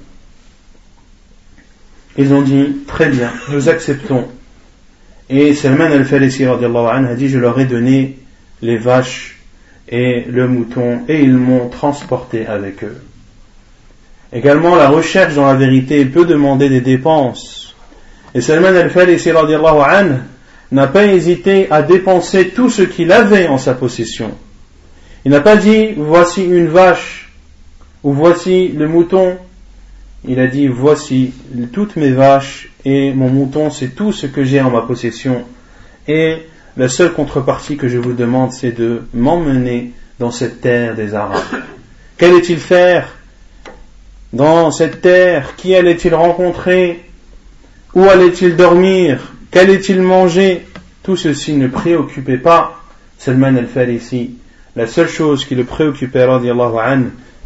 Ils ont dit, très bien, nous acceptons. Et Salman al-Farisi a dit, je leur ai donné les vaches et le mouton et ils m'ont transporté avec eux. Également, la recherche dans la vérité peut demander des dépenses. Et Salman al-Farisi n'a pas hésité à dépenser tout ce qu'il avait en sa possession. Il n'a pas dit voici une vache ou voici le mouton. Il a dit voici toutes mes vaches et mon mouton, c'est tout ce que j'ai en ma possession. Et la seule contrepartie que je vous demande, c'est de m'emmener dans cette terre des Arabes. Qu'allait-il faire? Dans cette terre Qui allait-il rencontrer? Où allait-il dormir? Qu'allait-il manger? Tout ceci ne préoccupait pas Salman al-Farisi. La seule chose qui le préoccupait,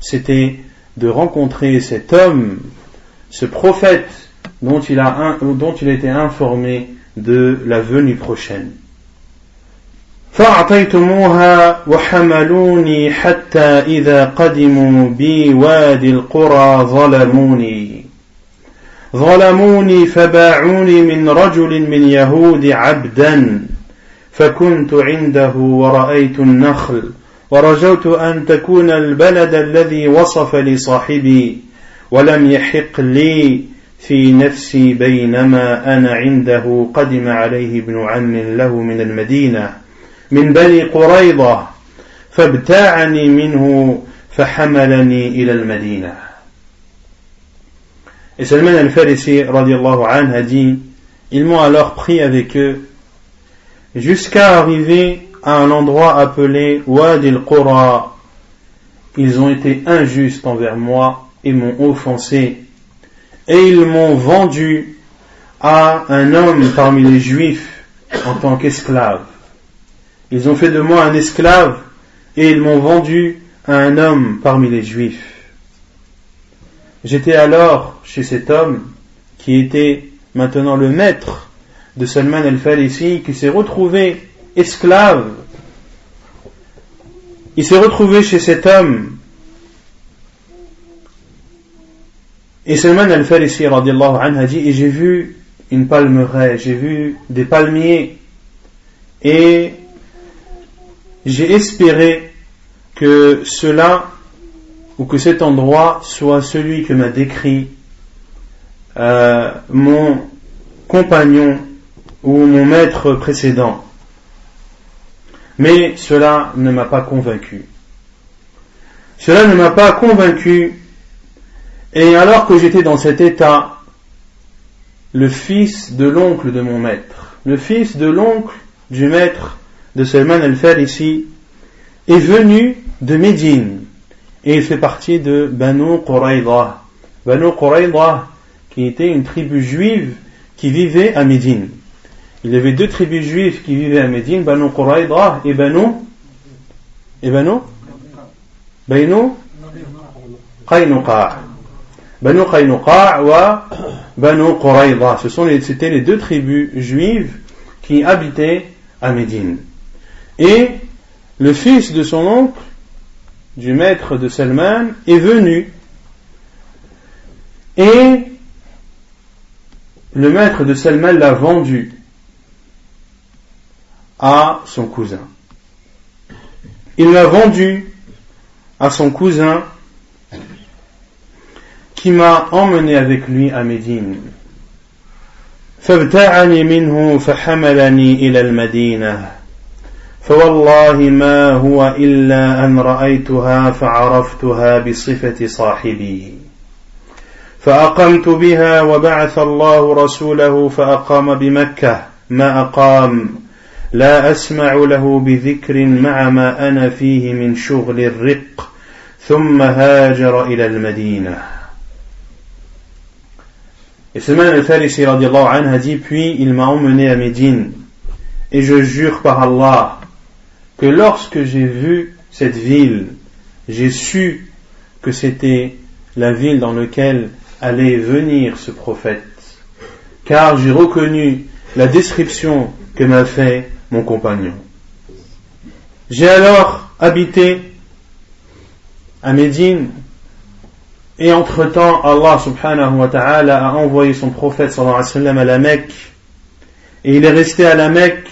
c'était de rencontrer cet homme, ce prophète dont il a, dont il était informé de la venue prochaine. فأعطيتموها وحملوني حتى إذا قدموا بي وادي القرى ظلموني. ظلموني فباعوني من رجل من يهود عبدا فكنت عنده ورأيت النخل ورجوت أن تكون البلد الذي وصف لي صاحبي ولم يحق لي في نفسي بينما أنا عنده قدم عليه ابن عم له من المدينة. من بني قريضة فابتاعني منه فحملني إلى المدينة Et Salman al-Farisi radiallahu anhu a dit Ils m'ont alors pris avec eux jusqu'à arriver à un endroit appelé Wad al-Qura. Ils ont été injustes envers moi et m'ont offensé. Et ils m'ont vendu à un homme parmi les juifs en tant qu'esclave. Ils ont fait de moi un esclave et ils m'ont vendu à un homme parmi les juifs. J'étais alors chez cet homme qui était maintenant le maître de Salman al-Farisi qui s'est retrouvé esclave. Il s'est retrouvé chez cet homme et Salman al-Farisi a dit et j'ai vu une palmeraie, j'ai vu des palmiers et j'ai espéré que cela ou que cet endroit soit celui que m'a décrit euh, mon compagnon ou mon maître précédent. Mais cela ne m'a pas convaincu. Cela ne m'a pas convaincu. Et alors que j'étais dans cet état, le fils de l'oncle de mon maître, le fils de l'oncle du maître de Salman al-Farisi est venu de Médine et il fait partie de Banu Qurayda. Banu Qurayda qui était une tribu juive qui vivait à Médine. Il y avait deux tribus juives qui vivaient à Médine, Banu Qurayda et Banu et Banu? Banu Qaynuqa. Banu Qaynuqa ou Banu Qurayda. Ce sont c'était les deux tribus juives qui habitaient à Médine. Et le fils de son oncle, du maître de Salman, est venu. Et le maître de Salman l'a vendu à son cousin. Il l'a vendu à son cousin qui m'a emmené avec lui à Médine. فوالله ما هو إلا أن رأيتها فعرفتها بصفة صاحبي. فأقمت بها وبعث الله رسوله فأقام بمكة. ما أقام لا أسمع له بذكر مع ما أنا فيه من شغل الرق. ثم هاجر إلى المدينة. Et Salman al-Farisi radiallahu anhu a dit, puis il m'a emmené à Médine, et je jure par Allah que lorsque j'ai vu cette ville, j'ai su que c'était la ville dans laquelle allait venir ce prophète, car j'ai reconnu la description que m'a fait mon compagnon. J'ai alors habité à Médine et entre-temps Allah subhanahu wa ta'ala a envoyé son prophète sallallahu alayhi wa sallam à la Mecque et il est resté à la Mecque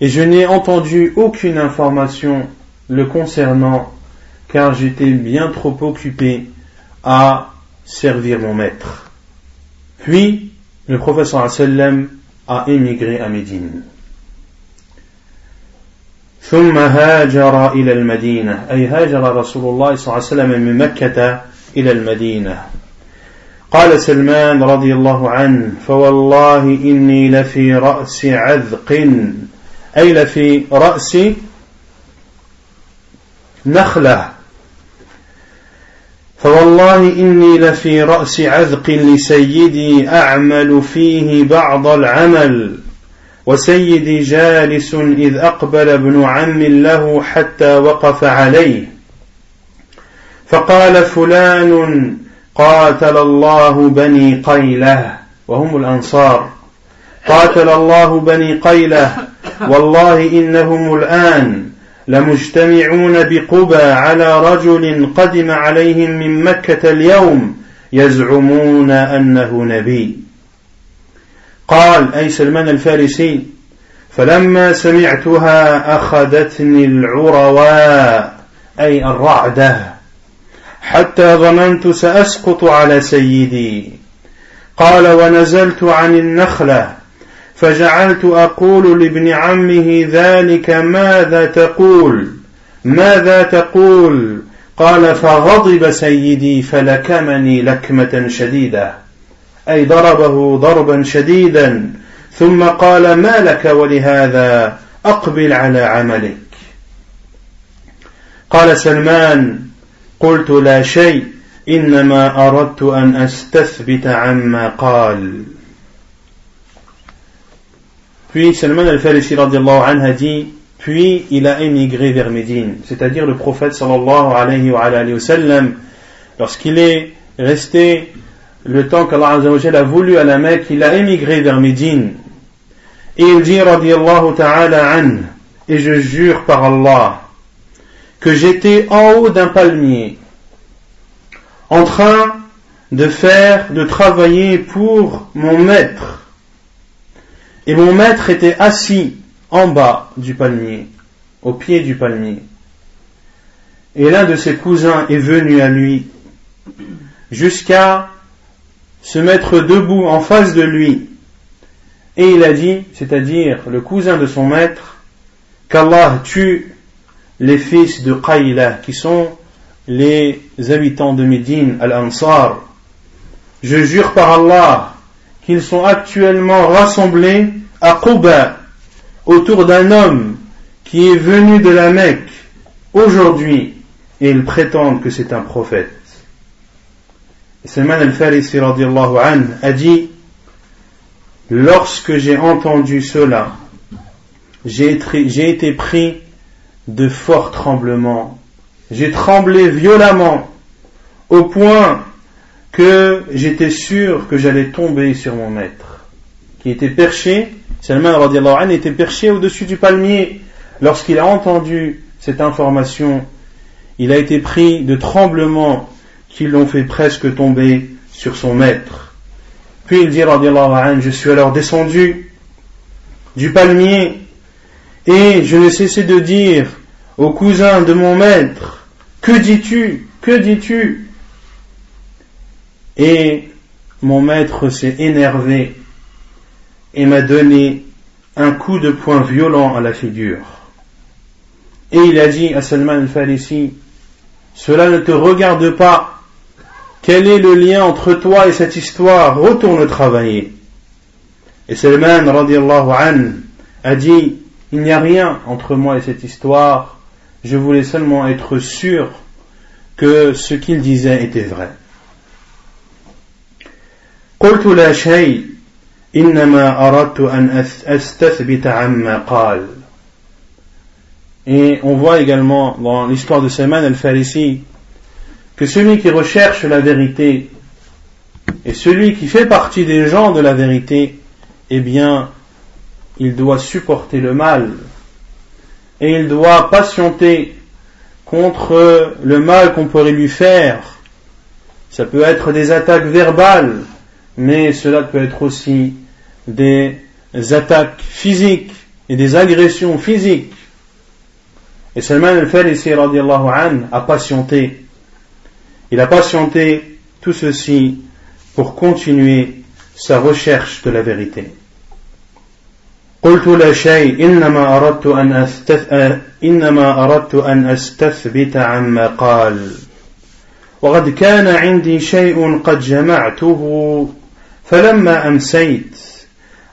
et je n'ai entendu aucune information le concernant, car j'étais bien trop occupé à servir mon maître. Puis, le professeur sallam a émigré à Médine. ثم هاجر إلى المدينة أي هاجر رسول الله صلى الله عليه وسلم من مكة إلى المدينة قال سلمان رضي الله عنه فوالله إني لفي رأس عذق أي لفي رأس نخلة؟ فوالله إني لفي رأس عذق لسيدي أعمل فيه بعض العمل وسيدي جالس إذ أقبل ابن عم له حتى وقف عليه. فقال فلان قاتل الله بني قيلة وهم الأنصار. قاتل الله بني قيلة. والله إنهم الآن لمجتمعون بقبى على رجل قدم عليهم من مكة اليوم يزعمون أنه نبي. قال أي سلمان الفارسي فلما سمعتها أخذتني العرواء أي الرعدة حتى ظننت سأسقط على سيدي. قال ونزلت عن النخلة فجعلت أقول لابن عمه ذلك ماذا تقول؟ ماذا تقول؟ قال فغضب سيدي فلكمني لكمة شديدة. أي ضربه ضربا شديدا. ثم قال ما لك ولهذا؟ أقبل على عملك. قال سلمان قلت لا شيء إنما أردت أن أستثبت عما قال. Puis Salman al-Farisi a dit Puis il a émigré vers Médine, c'est-à-dire le prophète sallallahu alayhi wa, lorsqu'il est resté le temps qu'Allah a voulu à la Mecque, il a émigré vers Médine. Et il dit radiallahu ta'ala an, et je jure par Allah, que j'étais en haut d'un palmier, en train de faire, de travailler pour mon maître. Et mon maître était assis en bas du palmier, au pied du palmier. Et l'un de ses cousins est venu à lui jusqu'à se mettre debout en face de lui. Et il a dit, c'est-à-dire le cousin de son maître, qu'Allah tue les fils de Qayla, qui sont les habitants de Médine, Al-Ansar. Je jure par Allah qu'ils sont actuellement rassemblés à Quba autour d'un homme qui est venu de la Mecque aujourd'hui et ils prétendent que c'est un prophète. Salman al-Farisi a dit Lorsque j'ai entendu cela, j'ai été pris de forts tremblements. J'ai tremblé violemment au point que j'étais sûr que j'allais tomber sur mon maître, qui était perché, Salman anhu était perché au-dessus du palmier. Lorsqu'il a entendu cette information, il a été pris de tremblements qui l'ont fait presque tomber sur son maître. Puis il dit, je suis alors descendu du palmier et je ne cessais de dire au cousin de mon maître, que dis-tu? Que dis-tu? Et mon maître s'est énervé et m'a donné un coup de poing violent à la figure. Et il a dit à Salman al-Farisi, cela ne te regarde pas, quel est le lien entre toi et cette histoire? Retourne travailler. Et Salman radiallahu an a dit Il n'y a rien entre moi et cette histoire, je voulais seulement être sûr que ce qu'il disait était vrai. قلت لا شيء إنما أردت أن أستثبت عما قال Et on voit également dans l'histoire de Salman al-Farisi que celui qui recherche la vérité et celui qui fait partie des gens de la vérité, eh bien, il doit supporter le mal et il doit patienter contre le mal qu'on pourrait lui faire. Ça peut être des attaques verbales, mais cela peut être aussi des attaques physiques et des agressions physiques. Et Salman al-Farisi a patienté. Il a patienté tout ceci pour continuer sa recherche de la vérité. قلت لا شيء إنما أردت أن أستث... إنما أردت أن أستثبت عما قال وقد كان عندي شيء قد جمعته فلما أمسيت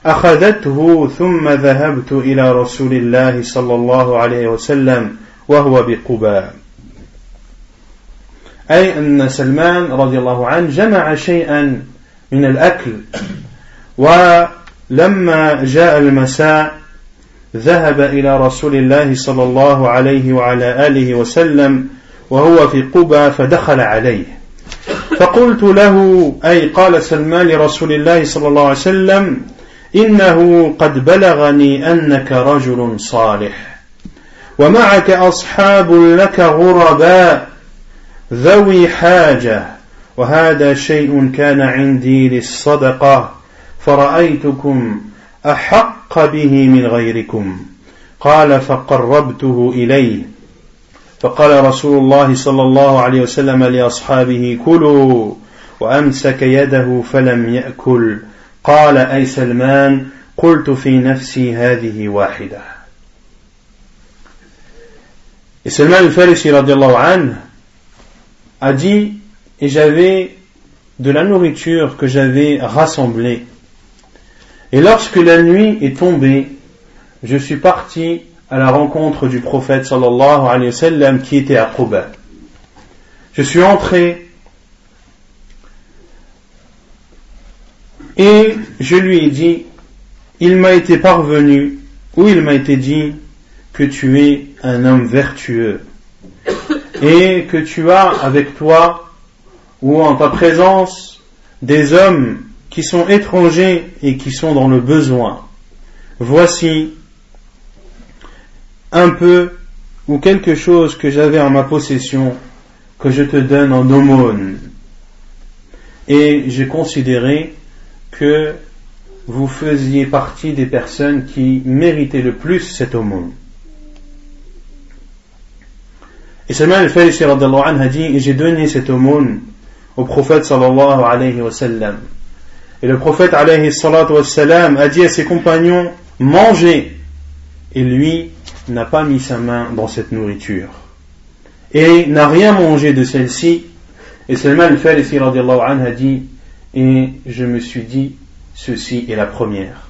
أخذته ثم ذهبت إلى رسول الله صلى الله عليه وسلم وهو بقباء. أي أن سلمان رضي الله عنه جمع شيئا من الأكل ولما جاء المساء ذهب إلى رسول الله صلى الله عليه وعلى آله وسلم وهو في قبى فدخل عليه. فقلت له أي قال سلمان لرسول الله صلى الله عليه وسلم إنه قد بلغني أنك رجل صالح ومعك أصحاب لك غرباء ذوي حاجة وهذا شيء كان عندي للصدقة فرأيتكم أحق به من غيركم قال فقربته إليه. فقال رسول الله صلى الله عليه وسلم لأصحابه كلوا وأمسك يده فلم يأكل قال أي سلمان قلت في نفسي هذه واحدة Et Salman al-Farisi a dit et j'avais de la nourriture que j'avais rassemblée. Et lorsque la nuit est tombée, je suis parti à la rencontre du prophète sallallahu alayhi wa sallam qui était à Quba. Je suis entré et je lui ai dit, il m'a été parvenu ou il m'a été dit que tu es un homme vertueux et que tu as avec toi ou en ta présence des hommes qui sont étrangers et qui sont dans le besoin. Voici un peu ou quelque chose que j'avais en ma possession que je te donne en aumône. Et j'ai considéré que vous faisiez partie des personnes qui méritaient le plus cette aumône. Et Salman al-Farisi a dit, j'ai donné cette aumône au prophète sallallahu alayhi wa sallam. Et le prophète alayhi wa sallam a dit à ses compagnons, mangez. Et lui n'a pas mis sa main dans cette nourriture. Et n'a rien mangé de celle-ci. Et Salman al-Farisi a dit, et je me suis dit, ceci est la première.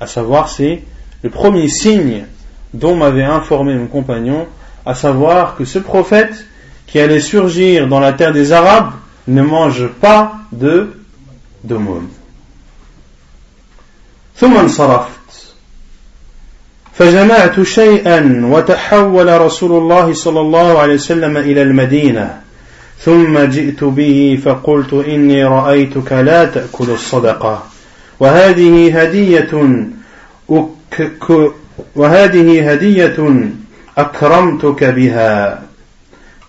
À savoir, c'est le premier signe dont m'avait informé mon compagnon à savoir que ce prophète qui allait surgir dans la terre des Arabes ne mange pas de d'aumône. ثم انصرفت فجمعت شيئا وتحول رسول الله صلى الله عليه وسلم إلى المدينة. ثم جئت به فقلت إني رأيتك لا تأكل الصدقة. وهذه هدية وهذه هدية أكرمتك بها.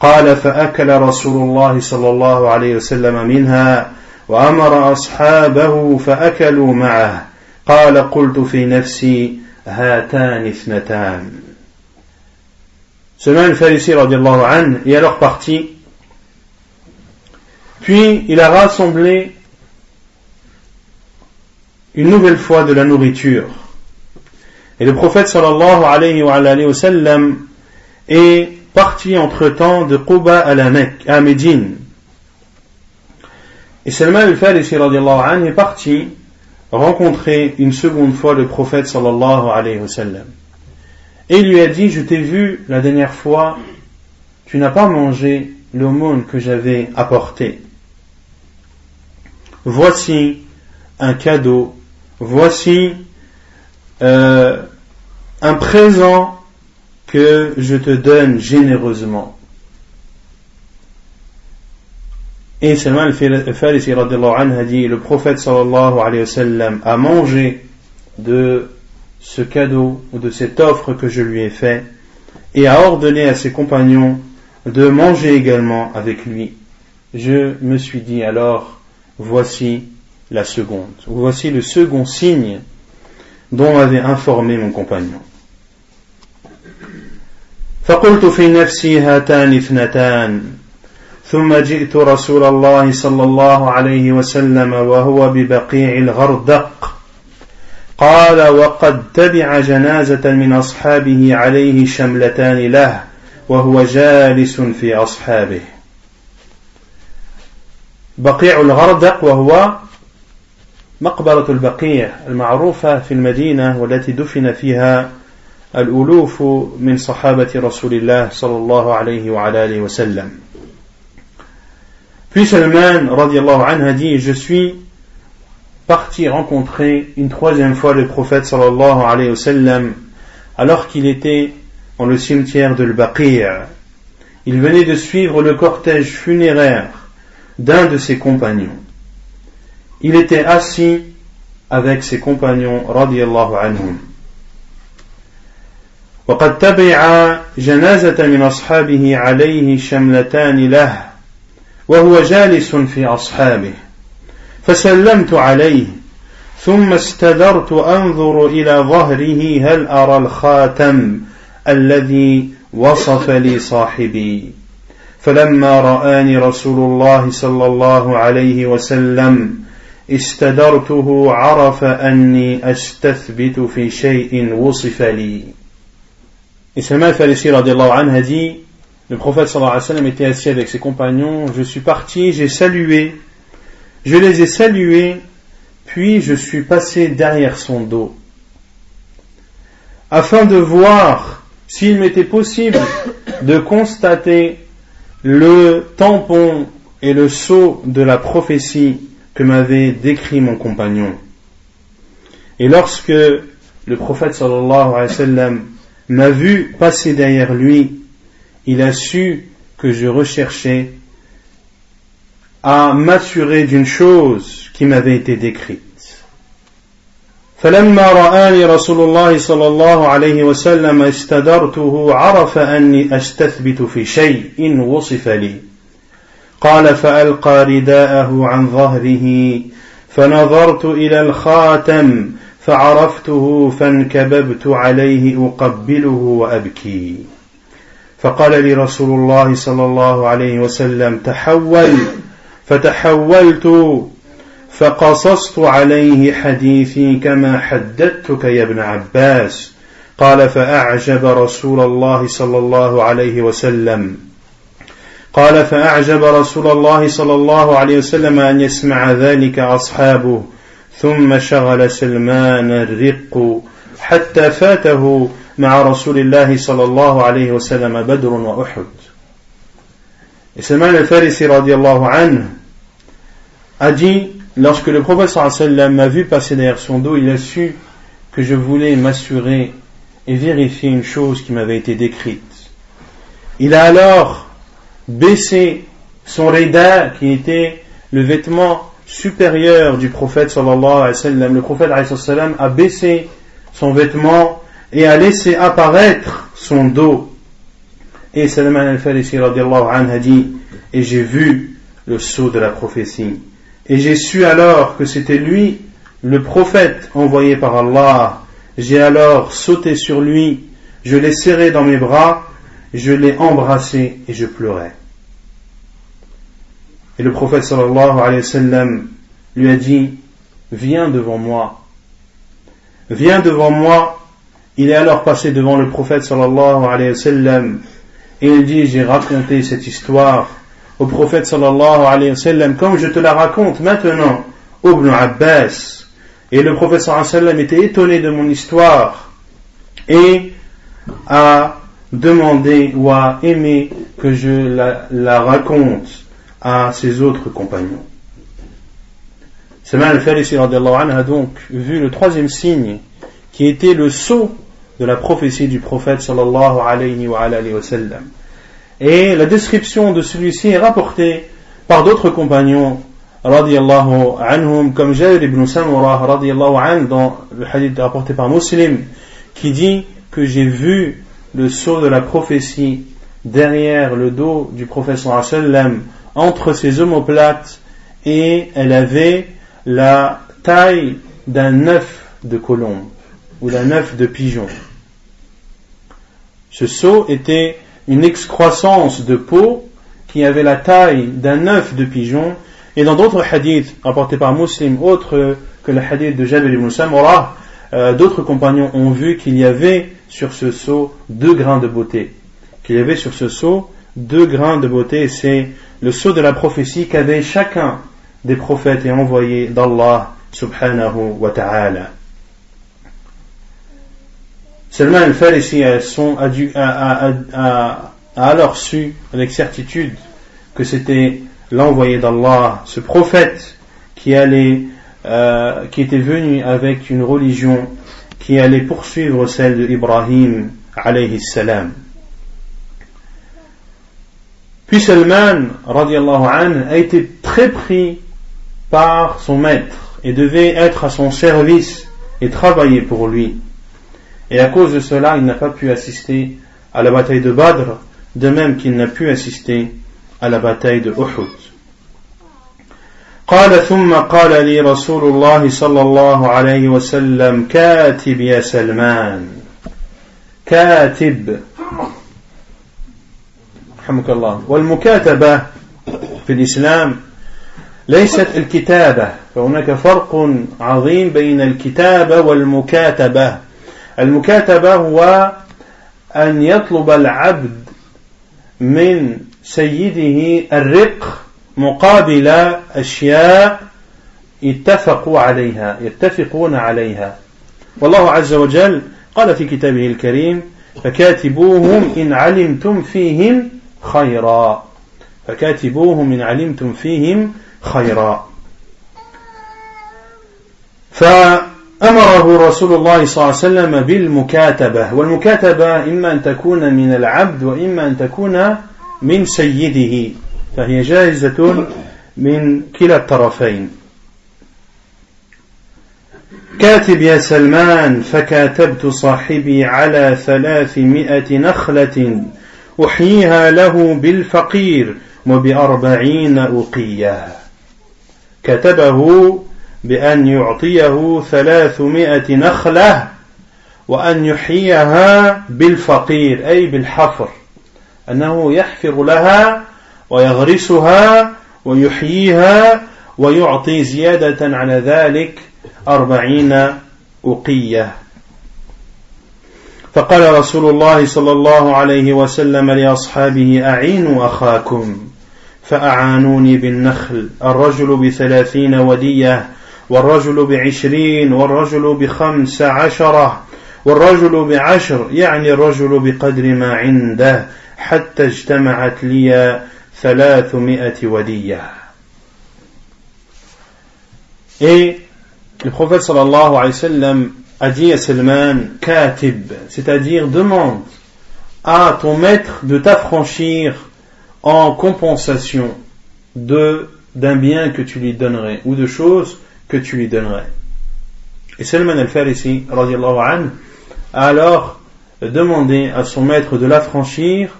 قال فأكل رسول الله صلى الله عليه وسلم منها وأمر أصحابه فأكلوا معه. قال قلت في نفسي hatan ismatan. Ce même Pharisien, radiallahu anhu, est alors parti. Puis il a rassemblé une nouvelle fois de la nourriture. Et le prophète sallallahu alayhi wa, alayhi wa sallam est parti entre-temps de Quba à la Mecque, à Médine. Et Salman al-Farisi radiallahu anhu est parti rencontrer une seconde fois le prophète sallallahu alayhi wa sallam. Et il lui a dit, je t'ai vu la dernière fois, tu n'as pas mangé l'aumône que j'avais apporté. Voici un cadeau, voici euh, un présent que je te donne généreusement. Et Salman al-Farisi a dit, le prophète sallallahu alayhi wa sallam a mangé de ce cadeau ou de cette offre que je lui ai fait et a ordonné à ses compagnons de manger également avec lui. Je me suis dit alors, voici la seconde, voici le second signe dont m'avait informé mon compagnon. فقلت في نفسي هاتان اثنتان ثم جئت رسول الله صلى الله عليه وسلم وهو ببقيع الغردق. قال وقد تبع جنازة من أصحابه عليه شملتان له وهو جالس في أصحابه. بقيع الغردق وهو مقبرة البقيع المعروفة في المدينة والتي دفن فيها الألوف من صحابة رسول الله صلى الله عليه وعلى آله وسلم. Puis Salman, radiallahu anhu, a dit, je suis parti rencontrer une troisième fois le prophète sallallahu alayhi wa sallam alors qu'il était dans le cimetière de l'Baqir. Il venait de suivre le cortège funéraire d'un de ses compagnons. Il était assis avec ses compagnons radiallahu anhum. وقد تبع جنازة من أصحابه عليه شملتان له وهو جالس في أصحابه فسلمت عليه ثم استدرت أنظر إلى ظهره هل أرى الخاتم الذي وصف لي صاحبي. فلما رآني رسول الله صلى الله عليه وسلم استدرته عرف أني أستثبت في شيء وصف لي. Et Salman al-Farisi a dit Le prophète sallallahu alayhi wa sallam était assis avec ses compagnons. Je suis parti, j'ai salué. Je les ai salués, puis je suis passé derrière son dos. Afin de voir s'il m'était possible de constater le tampon et le sceau de la prophétie que m'avait décrit mon compagnon. Et lorsque le prophète sallallahu alayhi wa m'a vu passer derrière lui il a su que je recherchais à m'assurer d'une chose qui m'avait été décrite. فلما رآني رسول الله صلى الله عليه وسلم استدرته عرف أني أستثبت في شيء وصف لي قال فألقى رداءه عن ظهره فنظرت إلى الخاتم فعرفته فانكببت عليه أقبله وأبكي فقال لي رسول الله صلى الله عليه وسلم تحول. فتحولت فقصصت عليه حديثي كما حدثتك يا ابن عباس. قال فأعجب رسول الله صلى الله عليه وسلم. قال فأعجب رسول الله صلى الله عليه وسلم أن يسمع ذلك أصحابه ثم شغل سلمان الرق حتى فاته مع رسول الله صلى الله عليه وسلم بدر وأحد Et Salman al-Farisi radiallahu anhu a dit, lorsque le prophète sallam m'a vu passer derrière son dos, il a su que je voulais m'assurer et vérifier une chose qui m'avait été décrite. Il a alors baissé son rida qui était le vêtement supérieur du prophète sallallahu alayhi wa sallam. Le prophète alayhi wa sallam a baissé son vêtement et a laissé apparaître son dos. Et Salman al-Farisi a dit, et j'ai vu le sceau de la prophétie. Et j'ai su alors que c'était lui, le prophète envoyé par Allah. J'ai alors sauté sur lui, je l'ai serré dans mes bras, je l'ai embrassé et je pleurais. Et le prophète sallallahu alayhi sallam lui a dit, viens devant moi. Viens devant moi il est alors passé devant le prophète sallallahu alayhi wa sallam et il dit j'ai raconté cette histoire au prophète sallallahu alayhi wa sallam comme je te la raconte maintenant Ibn Abbas et le prophète sallallahu alayhi wa sallam était étonné de mon histoire et a demandé ou a aimé que je la, raconte à ses autres compagnons. Salman al-Farisi a donc vu le troisième signe qui était le sceau de la prophétie du prophète sallallahu alayhi wa, alayhi wa sallam. Et la description de celui-ci est rapportée par d'autres compagnons radiallahu anhum comme Jair ibn Samura radiallahu anhu dans le hadith rapporté par Muslim qui dit que j'ai vu le sceau de la prophétie derrière le dos du prophète sallam entre ses omoplates et elle avait la taille d'un œuf de colombe ou d'un œuf de pigeon. Ce seau était une excroissance de peau qui avait la taille d'un œuf de pigeon. Et dans d'autres hadiths rapportés par Muslim, autres que le hadith de Jabir ibn Samurah, euh, d'autres compagnons ont vu qu'il y avait sur ce seau deux grains de beauté. Qu'il y avait sur ce seau deux grains de beauté. C'est le sceau de la prophétie qu'avait chacun des prophètes et envoyés d'Allah subhanahu wa ta'ala. Salman al-Farisi a, a, alors su avec certitude que c'était l'envoyé d'Allah, ce prophète qui allait, euh, qui était venu avec une religion qui allait poursuivre celle de Ibrahim alayhi salam. Puis Salman radiallahu anhu a été très pris par son maître et devait être à son service et travailler pour lui. Et à cause de cela, il n'a pas pu assister à la bataille de Badr, de même qu'il n'a pu assister à la bataille de Uhud. قال ثم قال لي رسول الله صلى الله عليه وسلم كاتب يا سلمان كاتب رحمك الله والمكاتبة في الإسلام ليست الكتابة فهناك فرق عظيم بين الكتابة والمكاتبة المكاتبة هو أن يطلب العبد من سيده الرق مقابل أشياء اتفقوا عليها يتفقون عليها. والله عز وجل قال في كتابه الكريم فكاتبوهم إن علمتم فيهم خيرا. فكاتبوهم إن علمتم فيهم خيرا. فأمره رسول الله صلى الله عليه وسلم بالمكاتبة والمكاتبة إما أن تكون من العبد وإما أن تكون من سيده فهي جائزة من كلا الطرفين. كاتب يا سلمان فكاتبت صاحبي على ثلاثمائة نخلة أحييها له بالفقير وبأربعين أقية كتبه بأن يعطيه ثلاثمائة نخلة وأن يحييها بالفقير أي بالحفر. أنه يحفر لها ويغرسها ويحييها ويعطي زيادة على ذلك أربعين أقية فقال رسول الله صلى الله عليه وسلم لأصحابه أعينوا أخاكم فأعانوني بالنخل الرجل بثلاثين ودية والرجل بعشرين والرجل بخمس عشرة والرجل بعشر يعني الرجل بقدر ما عنده حتى اجتمعت لي ثلاثمائة ودية Et le prophète sallallahu alayhi wa sallam a dit à Salman, Katib, c'est-à-dire demande à ton maître de t'affranchir en compensation de d'un bien que tu lui donnerais ou de choses que tu lui donnerais. Et Salman al-Farisi a alors demandé à son maître de l'affranchir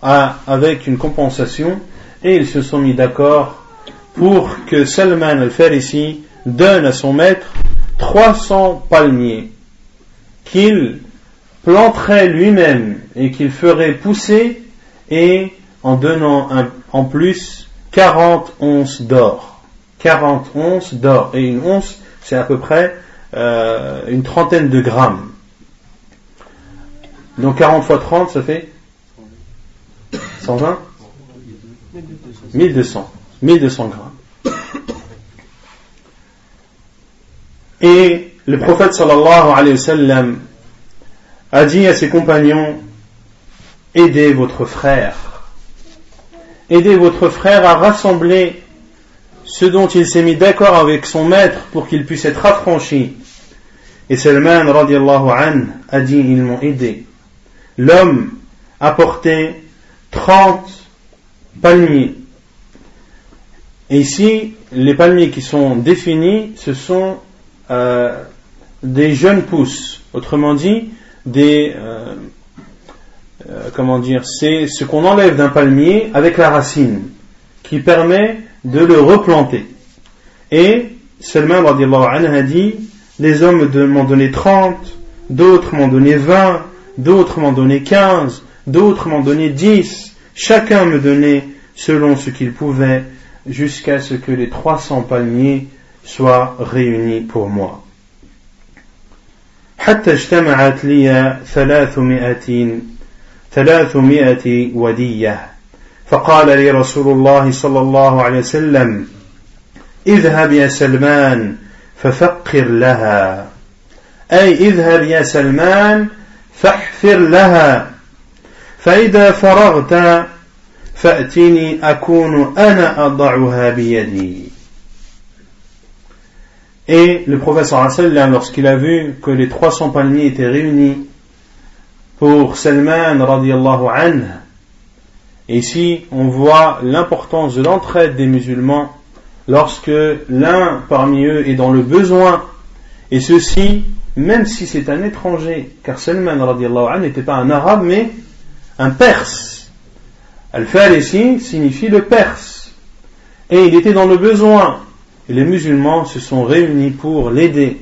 avec une compensation et ils se sont mis d'accord pour que Salman al-Farisi donne à son maître 300 palmiers qu'il planterait lui-même et qu'il ferait pousser et en donnant en plus 40 onces d'or. 40 onces d'or. Et une once, c'est à peu près euh, une trentaine de grammes. Donc 40 fois 30, ça fait 120 1200. 1200 grammes. Et le prophète sallallahu a dit à ses compagnons aidez votre frère. Aidez votre frère à rassembler ce dont il s'est mis d'accord avec son maître pour qu'il puisse être affranchi. Et Salman radiallahu an a dit ils m'ont aidé. L'homme a porté 30 palmiers. Et ici, les palmiers qui sont définis, ce sont euh, des jeunes pousses. Autrement dit, des euh, euh, comment dire, c'est ce qu'on enlève d'un palmier avec la racine, qui permet de le replanter. Et Salman a dit, les hommes m'ont donné 30, d'autres m'ont donné 20, d'autres m'en donnaient 15, d'autres m'en donnaient 10, chacun me donnait selon ce qu'il pouvait, jusqu'à ce que les 300 palmiers soient réunis pour moi. حتى اجتمعت لي ثلاثمائة ثلاثمائة ودية فقال لي رسول الله صلى الله عليه وسلم اذهب يا سلمان ففقر لها. أي اذهب يا سلمان فاحفر لها. فإذا فرغت فأتني أكون أنا أضعها بيدي. Et le professeur sallam, lorsqu'il a vu que les 300 palmiers étaient réunis pour Salman radiallahu anhu, ici on voit l'importance de l'entraide des musulmans lorsque l'un parmi eux est dans le besoin, et ceci même si c'est un étranger, car Salman n'était pas un arabe mais un perse. Al-Farisi signifie le perse. Et il était dans le besoin et les musulmans se sont réunis pour l'aider.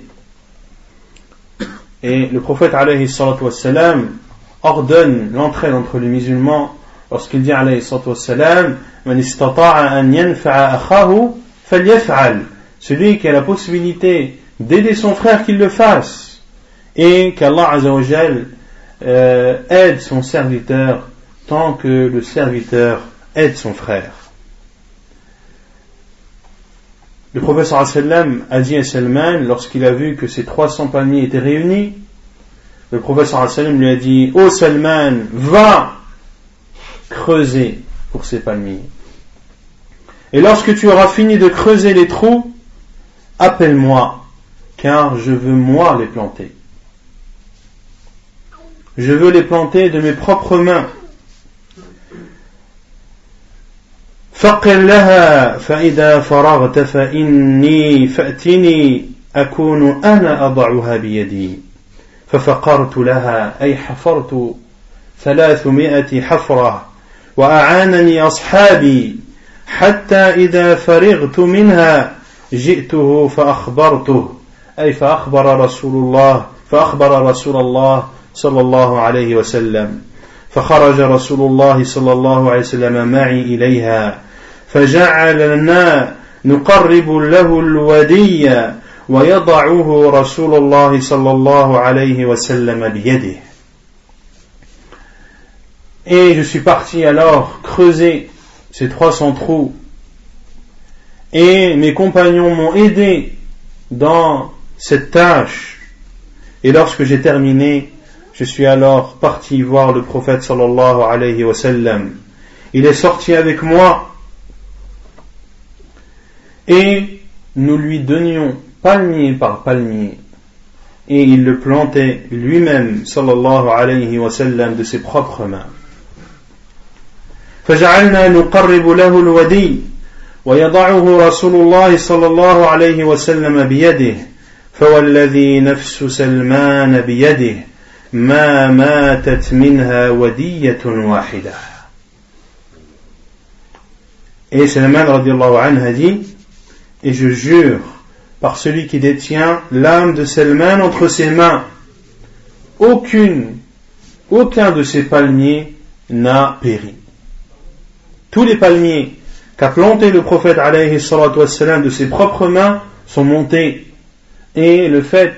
Et le prophète ordonne l'entraide entre les musulmans lorsqu'il dit alayhi wassalam, celui qui a la possibilité d'aider son frère qu'il le fasse. Et qu'Allah euh, aide son serviteur tant que le serviteur aide son frère. Le professeur sallam a dit à Salman, lorsqu'il a vu que ces 300 palmiers étaient réunis, le professeur sallam lui a dit, oh Salman, va creuser pour ces palmiers. Et lorsque tu auras fini de creuser les trous, appelle-moi, car je veux moi les planter. Je veux les planter de mes propres mains. فقر لها فإذا فرغت فإني فأتني أكون أنا أضعها بيدي ففقرت لها أي حفرت ثلاثمائة حفرة وأعانني أصحابي حتى إذا فرغت منها جئته فأخبرته. أي فأخبر رسول الله فأخبر رسول الله صلى الله عليه وسلم. فخرج رسول الله صلى الله عليه وسلم معي إليها فجعلنا نقرب له الودي ويضعه رسول الله صلى الله عليه وسلم بيده. Et je suis parti alors creuser ces 300 trous. Et mes compagnons m'ont aidé dans cette tâche. Et lorsque j'ai terminé, je suis alors parti voir le prophète sallallahu alayhi wa sallam. Il est sorti avec moi et nous lui donnions palmier par palmier et il le plantait lui-même sallallahu alayhi wa sallam de ses propres mains فجعلنا نقرب له الودي ويضعه رسول الله صلى الله عليه وسلم بيده فوالذي نفس سلمان بيده ما ماتت منها ودية واحدة Et Salman radiallahu anhu a dit Et je jure par celui qui détient l'âme de Selman entre ses mains, aucune, aucun de ces palmiers n'a péri. Tous les palmiers qu'a planté le prophète alayhi de ses propres mains sont montés. Et le fait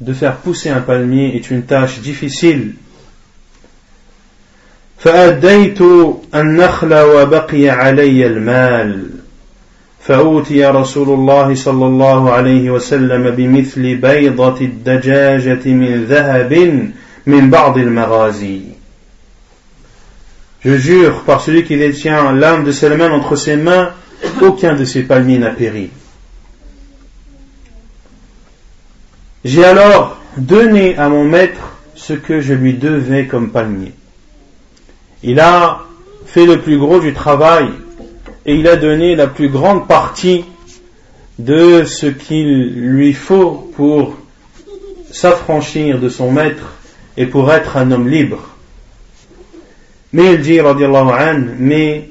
de faire pousser un palmier est une tâche difficile. فأوتي رسول الله صلى الله عليه وسلم بمثل بيضة الدجاجة من ذهب من بعض المغازي je jure par celui qui détient l'âme de Salman entre ses mains, aucun de ces palmiers n'a péri. J'ai alors donné à mon maître ce que je lui devais comme palmier. Il a fait le plus gros du travail et il a donné la plus grande partie de ce qu'il lui faut pour s'affranchir de son maître et pour être un homme libre. Mais il dit, an, mais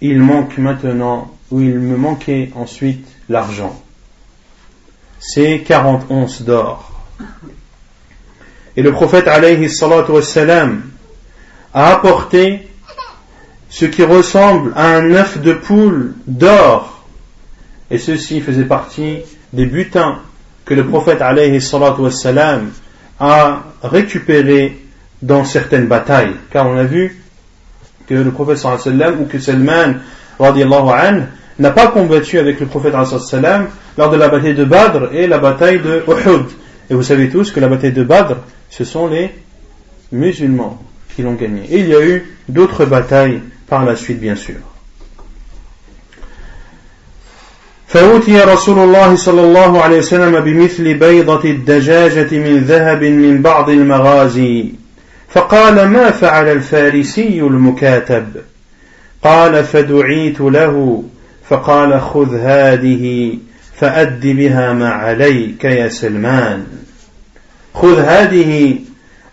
il manque maintenant, ou il me manquait ensuite l'argent. C'est 40 onces d'or. Et le prophète alayhi wassalam, a apporté ce qui ressemble à un œuf de poule d'or. Et ceci faisait partie des butins que le prophète alayhi wassalam, a récupéré dans certaines batailles. Car on a vu que le prophète sallam ou que Salman n'a pas combattu avec le prophète sallam lors de la bataille de Badr et la bataille de Uhud. Et vous savez tous que la bataille de Badr, ce sont les musulmans qui l'ont gagné. Et il y a eu d'autres batailles par la suite, bien sûr. فأوتي رسول الله صلى الله عليه وسلم بمثل بيضة الدجاجة من ذهب من بعض المغازي فقال ما فعل الفارسي المكاتب؟ قال فدعيت له فقال خذ هذه فأد بها ما عليك يا سلمان. خذ هذه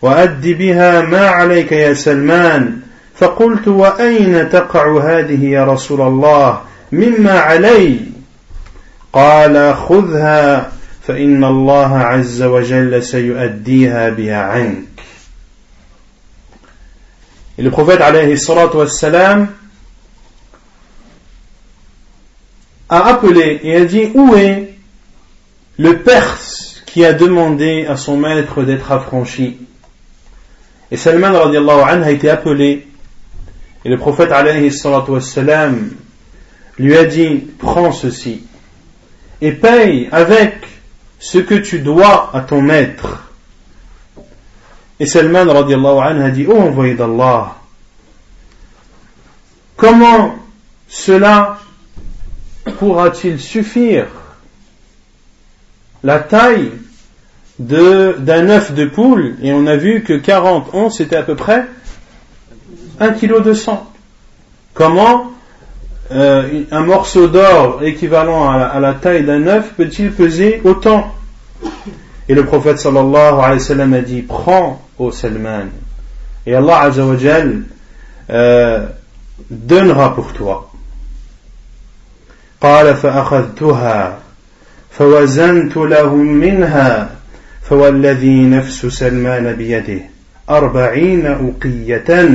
وأد بها ما عليك يا سلمان. فقلت وأين تقع هذه يا رسول الله؟ مما علي. قال خذها فإن الله عز وجل سيؤديها بها عنك. Et le prophète alayhi a appelé et a dit où est le Perse qui a demandé à son maître d'être affranchi? Et Salman anhu a été appelé et le prophète alayhi lui a dit prends ceci et paye avec ce que tu dois à ton maître. Et Salman radiallahu a dit oh envoyé d'Allah comment cela pourra-t-il suffire? La taille d'un œuf de poule, et on a vu que 40 onces c'était à peu près 1 kg de sang. Comment euh, un morceau d'or équivalent à la, taille d'un œuf peut-il peser autant? Et le prophète sallallahu alayhi wa sallam a dit Prends, ô Salman, et Allah azza wa euh, donnera pour toi. قال فأخذتها فوزنت لهم منها فوالذي نفس سلمان بيده أربعين أقية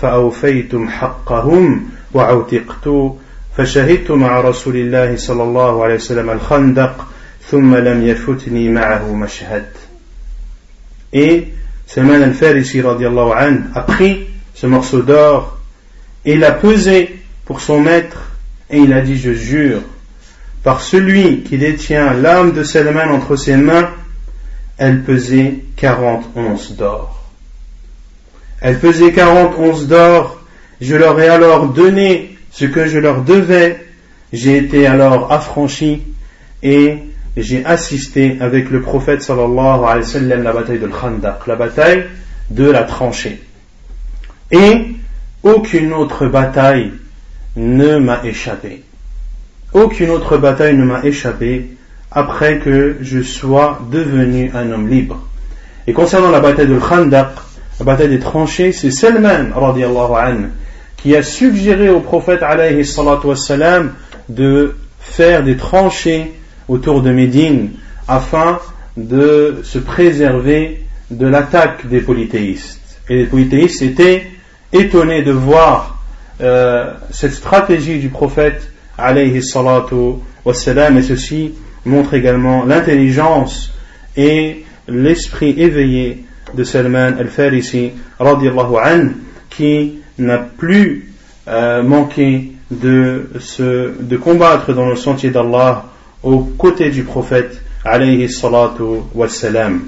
فأوفيتم حقهم وعوتقت فشهدت مع رسول الله صلى الله عليه وسلم الخندق ثم لم يفتني معه مشهد Et Salman al-Farisi a pris ce morceau d'or et l'a pesé pour son maître et il a dit je jure par celui qui détient l'âme de Salman entre ses mains elle pesait 40 onces d'or. Elle pesait 40 onces d'or. Je leur ai alors donné ce que je leur devais. J'ai été alors affranchi et j'ai assisté avec le prophète sallallahu alayhi wa sallam la bataille de Khandaq, la bataille de la tranchée. Et aucune autre bataille ne m'a échappé. Aucune autre bataille ne m'a échappé après que je sois devenu un homme libre. Et concernant la bataille de Khandaq, la bataille des tranchées, c'est Salman anhu, qui a suggéré au prophète alayhi wassalam, de faire des tranchées autour de Médine afin de se préserver de l'attaque des polythéistes. Et les polythéistes étaient étonnés de voir euh, cette stratégie du prophète alayhi wassalam et ceci montre également l'intelligence et l'esprit éveillé de Salman al-Farisi anhu, qui n'a plus euh, manqué de, se, de combattre dans le sentier d'Allah aux côtés du prophète alayhi salatu wassalam.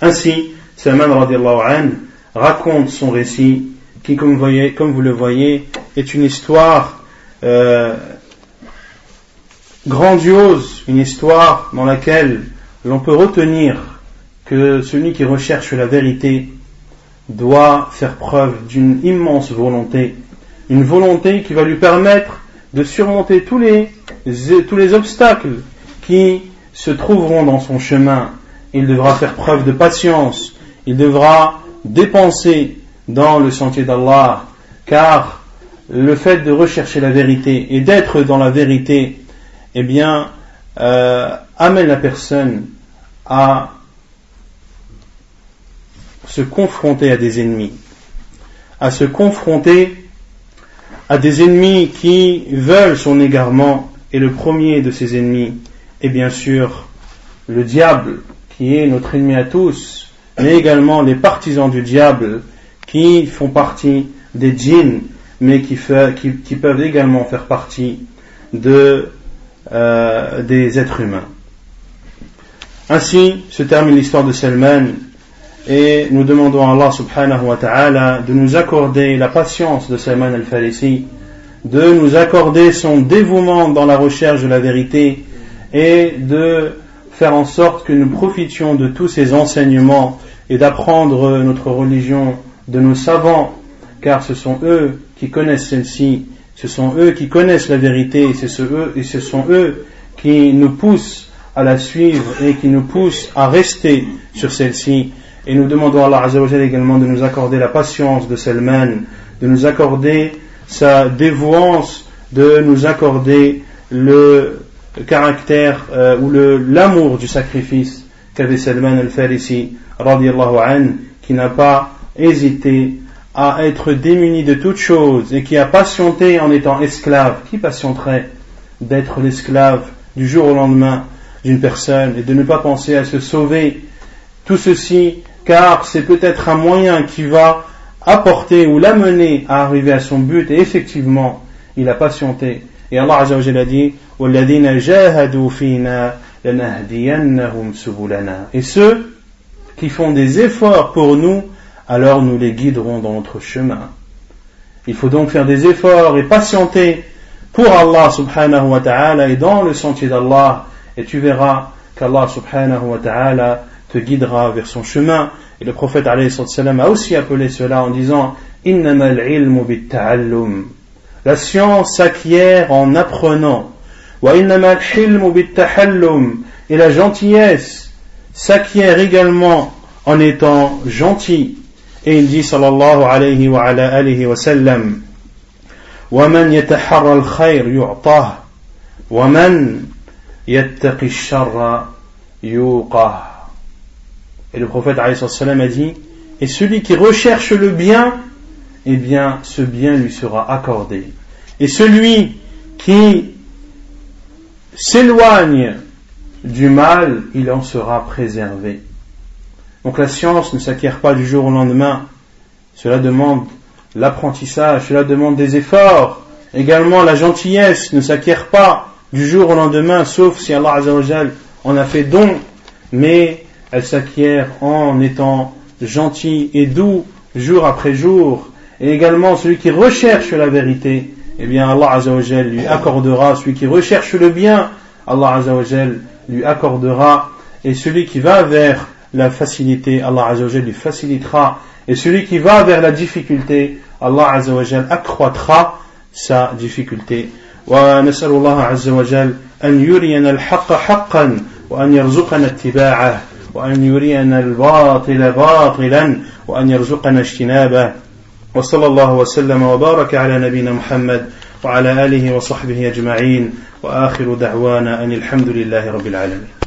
Ainsi, Salman anhu raconte son récit qui, comme vous, voyez, comme vous le voyez, est une histoire euh, grandiose, une histoire dans laquelle l'on peut retenir que celui qui recherche la vérité doit faire preuve d'une immense volonté, une volonté qui va lui permettre de surmonter tous les, obstacles qui se trouveront dans son chemin. Il devra faire preuve de patience, il devra dépenser dans le sentier d'Allah, car le fait de rechercher la vérité et d'être dans la vérité eh bien, euh, amène la personne à se confronter à des ennemis, à se confronter à des ennemis qui veulent son égarement, et le premier de ces ennemis est bien sûr le diable, qui est notre ennemi à tous, mais également les partisans du diable, qui font partie des djinns, mais qui, peuvent également faire partie de, euh, des êtres humains. Ainsi se termine l'histoire de Salman et nous demandons à Allah subhanahu wa ta'ala de nous accorder la patience de Salman al-Farisi, de nous accorder son dévouement dans la recherche de la vérité et de faire en sorte que nous profitions de tous ces enseignements et d'apprendre notre religion de nos savants, car ce sont eux qui connaissent celle-ci, ce sont eux qui connaissent la vérité, et, ce sont eux qui nous poussent à la suivre et qui nous poussent à rester sur celle-ci. Et nous demandons à Allah Azzawajal également de nous accorder la patience de Salman, de nous accorder sa dévouance, de nous accorder le caractère euh, ou l'amour du sacrifice qu'avait Salman al-Farisi, qui n'a pas hésité à être démuni de toutes choses et qui a patienté en étant esclave. Qui patienterait d'être l'esclave du jour au lendemain d'une personne et de ne pas penser à se sauver? Tout ceci car c'est peut-être un moyen qui va apporter ou l'amener à arriver à son but. Et effectivement il a patienté. Et Allah Azza wa a dit et ceux qui font des efforts pour nous alors nous les guiderons dans notre chemin. Il faut donc faire des efforts et patienter pour Allah subhanahu wa ta'ala. Et dans le sentier d'Allah et tu verras qu'Allah subhanahu wa ta'ala te guidera vers son chemin. Et le prophète a aussi appelé cela en disant La science s'acquiert en apprenant. Et la gentillesse s'acquiert également en étant gentil. Et il dit sallallahu alayhi wa ala alihi wa sallam ومن يتحرى الخير يعطاه ومن يتقي الشر يوقاه et le prophète a dit Et celui qui recherche le bien, eh bien, ce bien lui sera accordé. Et celui qui s'éloigne du mal, il en sera préservé. Donc la science ne s'acquiert pas du jour au lendemain. Cela demande l'apprentissage, cela demande des efforts. Également, la gentillesse ne s'acquiert pas du jour au lendemain, sauf si Allah en a fait don. Mais elle s'acquiert en étant gentil et doux jour après jour. Et également celui qui recherche la vérité, eh bien Allah Azzawajal lui accordera. Celui qui recherche le bien, Allah Azzawajal lui accordera. Et celui qui va vers la facilité, Allah Azzawajal lui facilitera. Et celui qui va vers la difficulté, Allah Azzawajal accroîtra sa difficulté. ونسأل الله عز وجل أن يرينا الحق حقا وأن يرزقنا اتباعه وأن يرينا الباطل باطلا وأن يرزقنا اجتنابه. وصلى الله وسلم وبارك على نبينا محمد وعلى آله وصحبه أجمعين. وآخر دعوانا أن الحمد لله رب العالمين.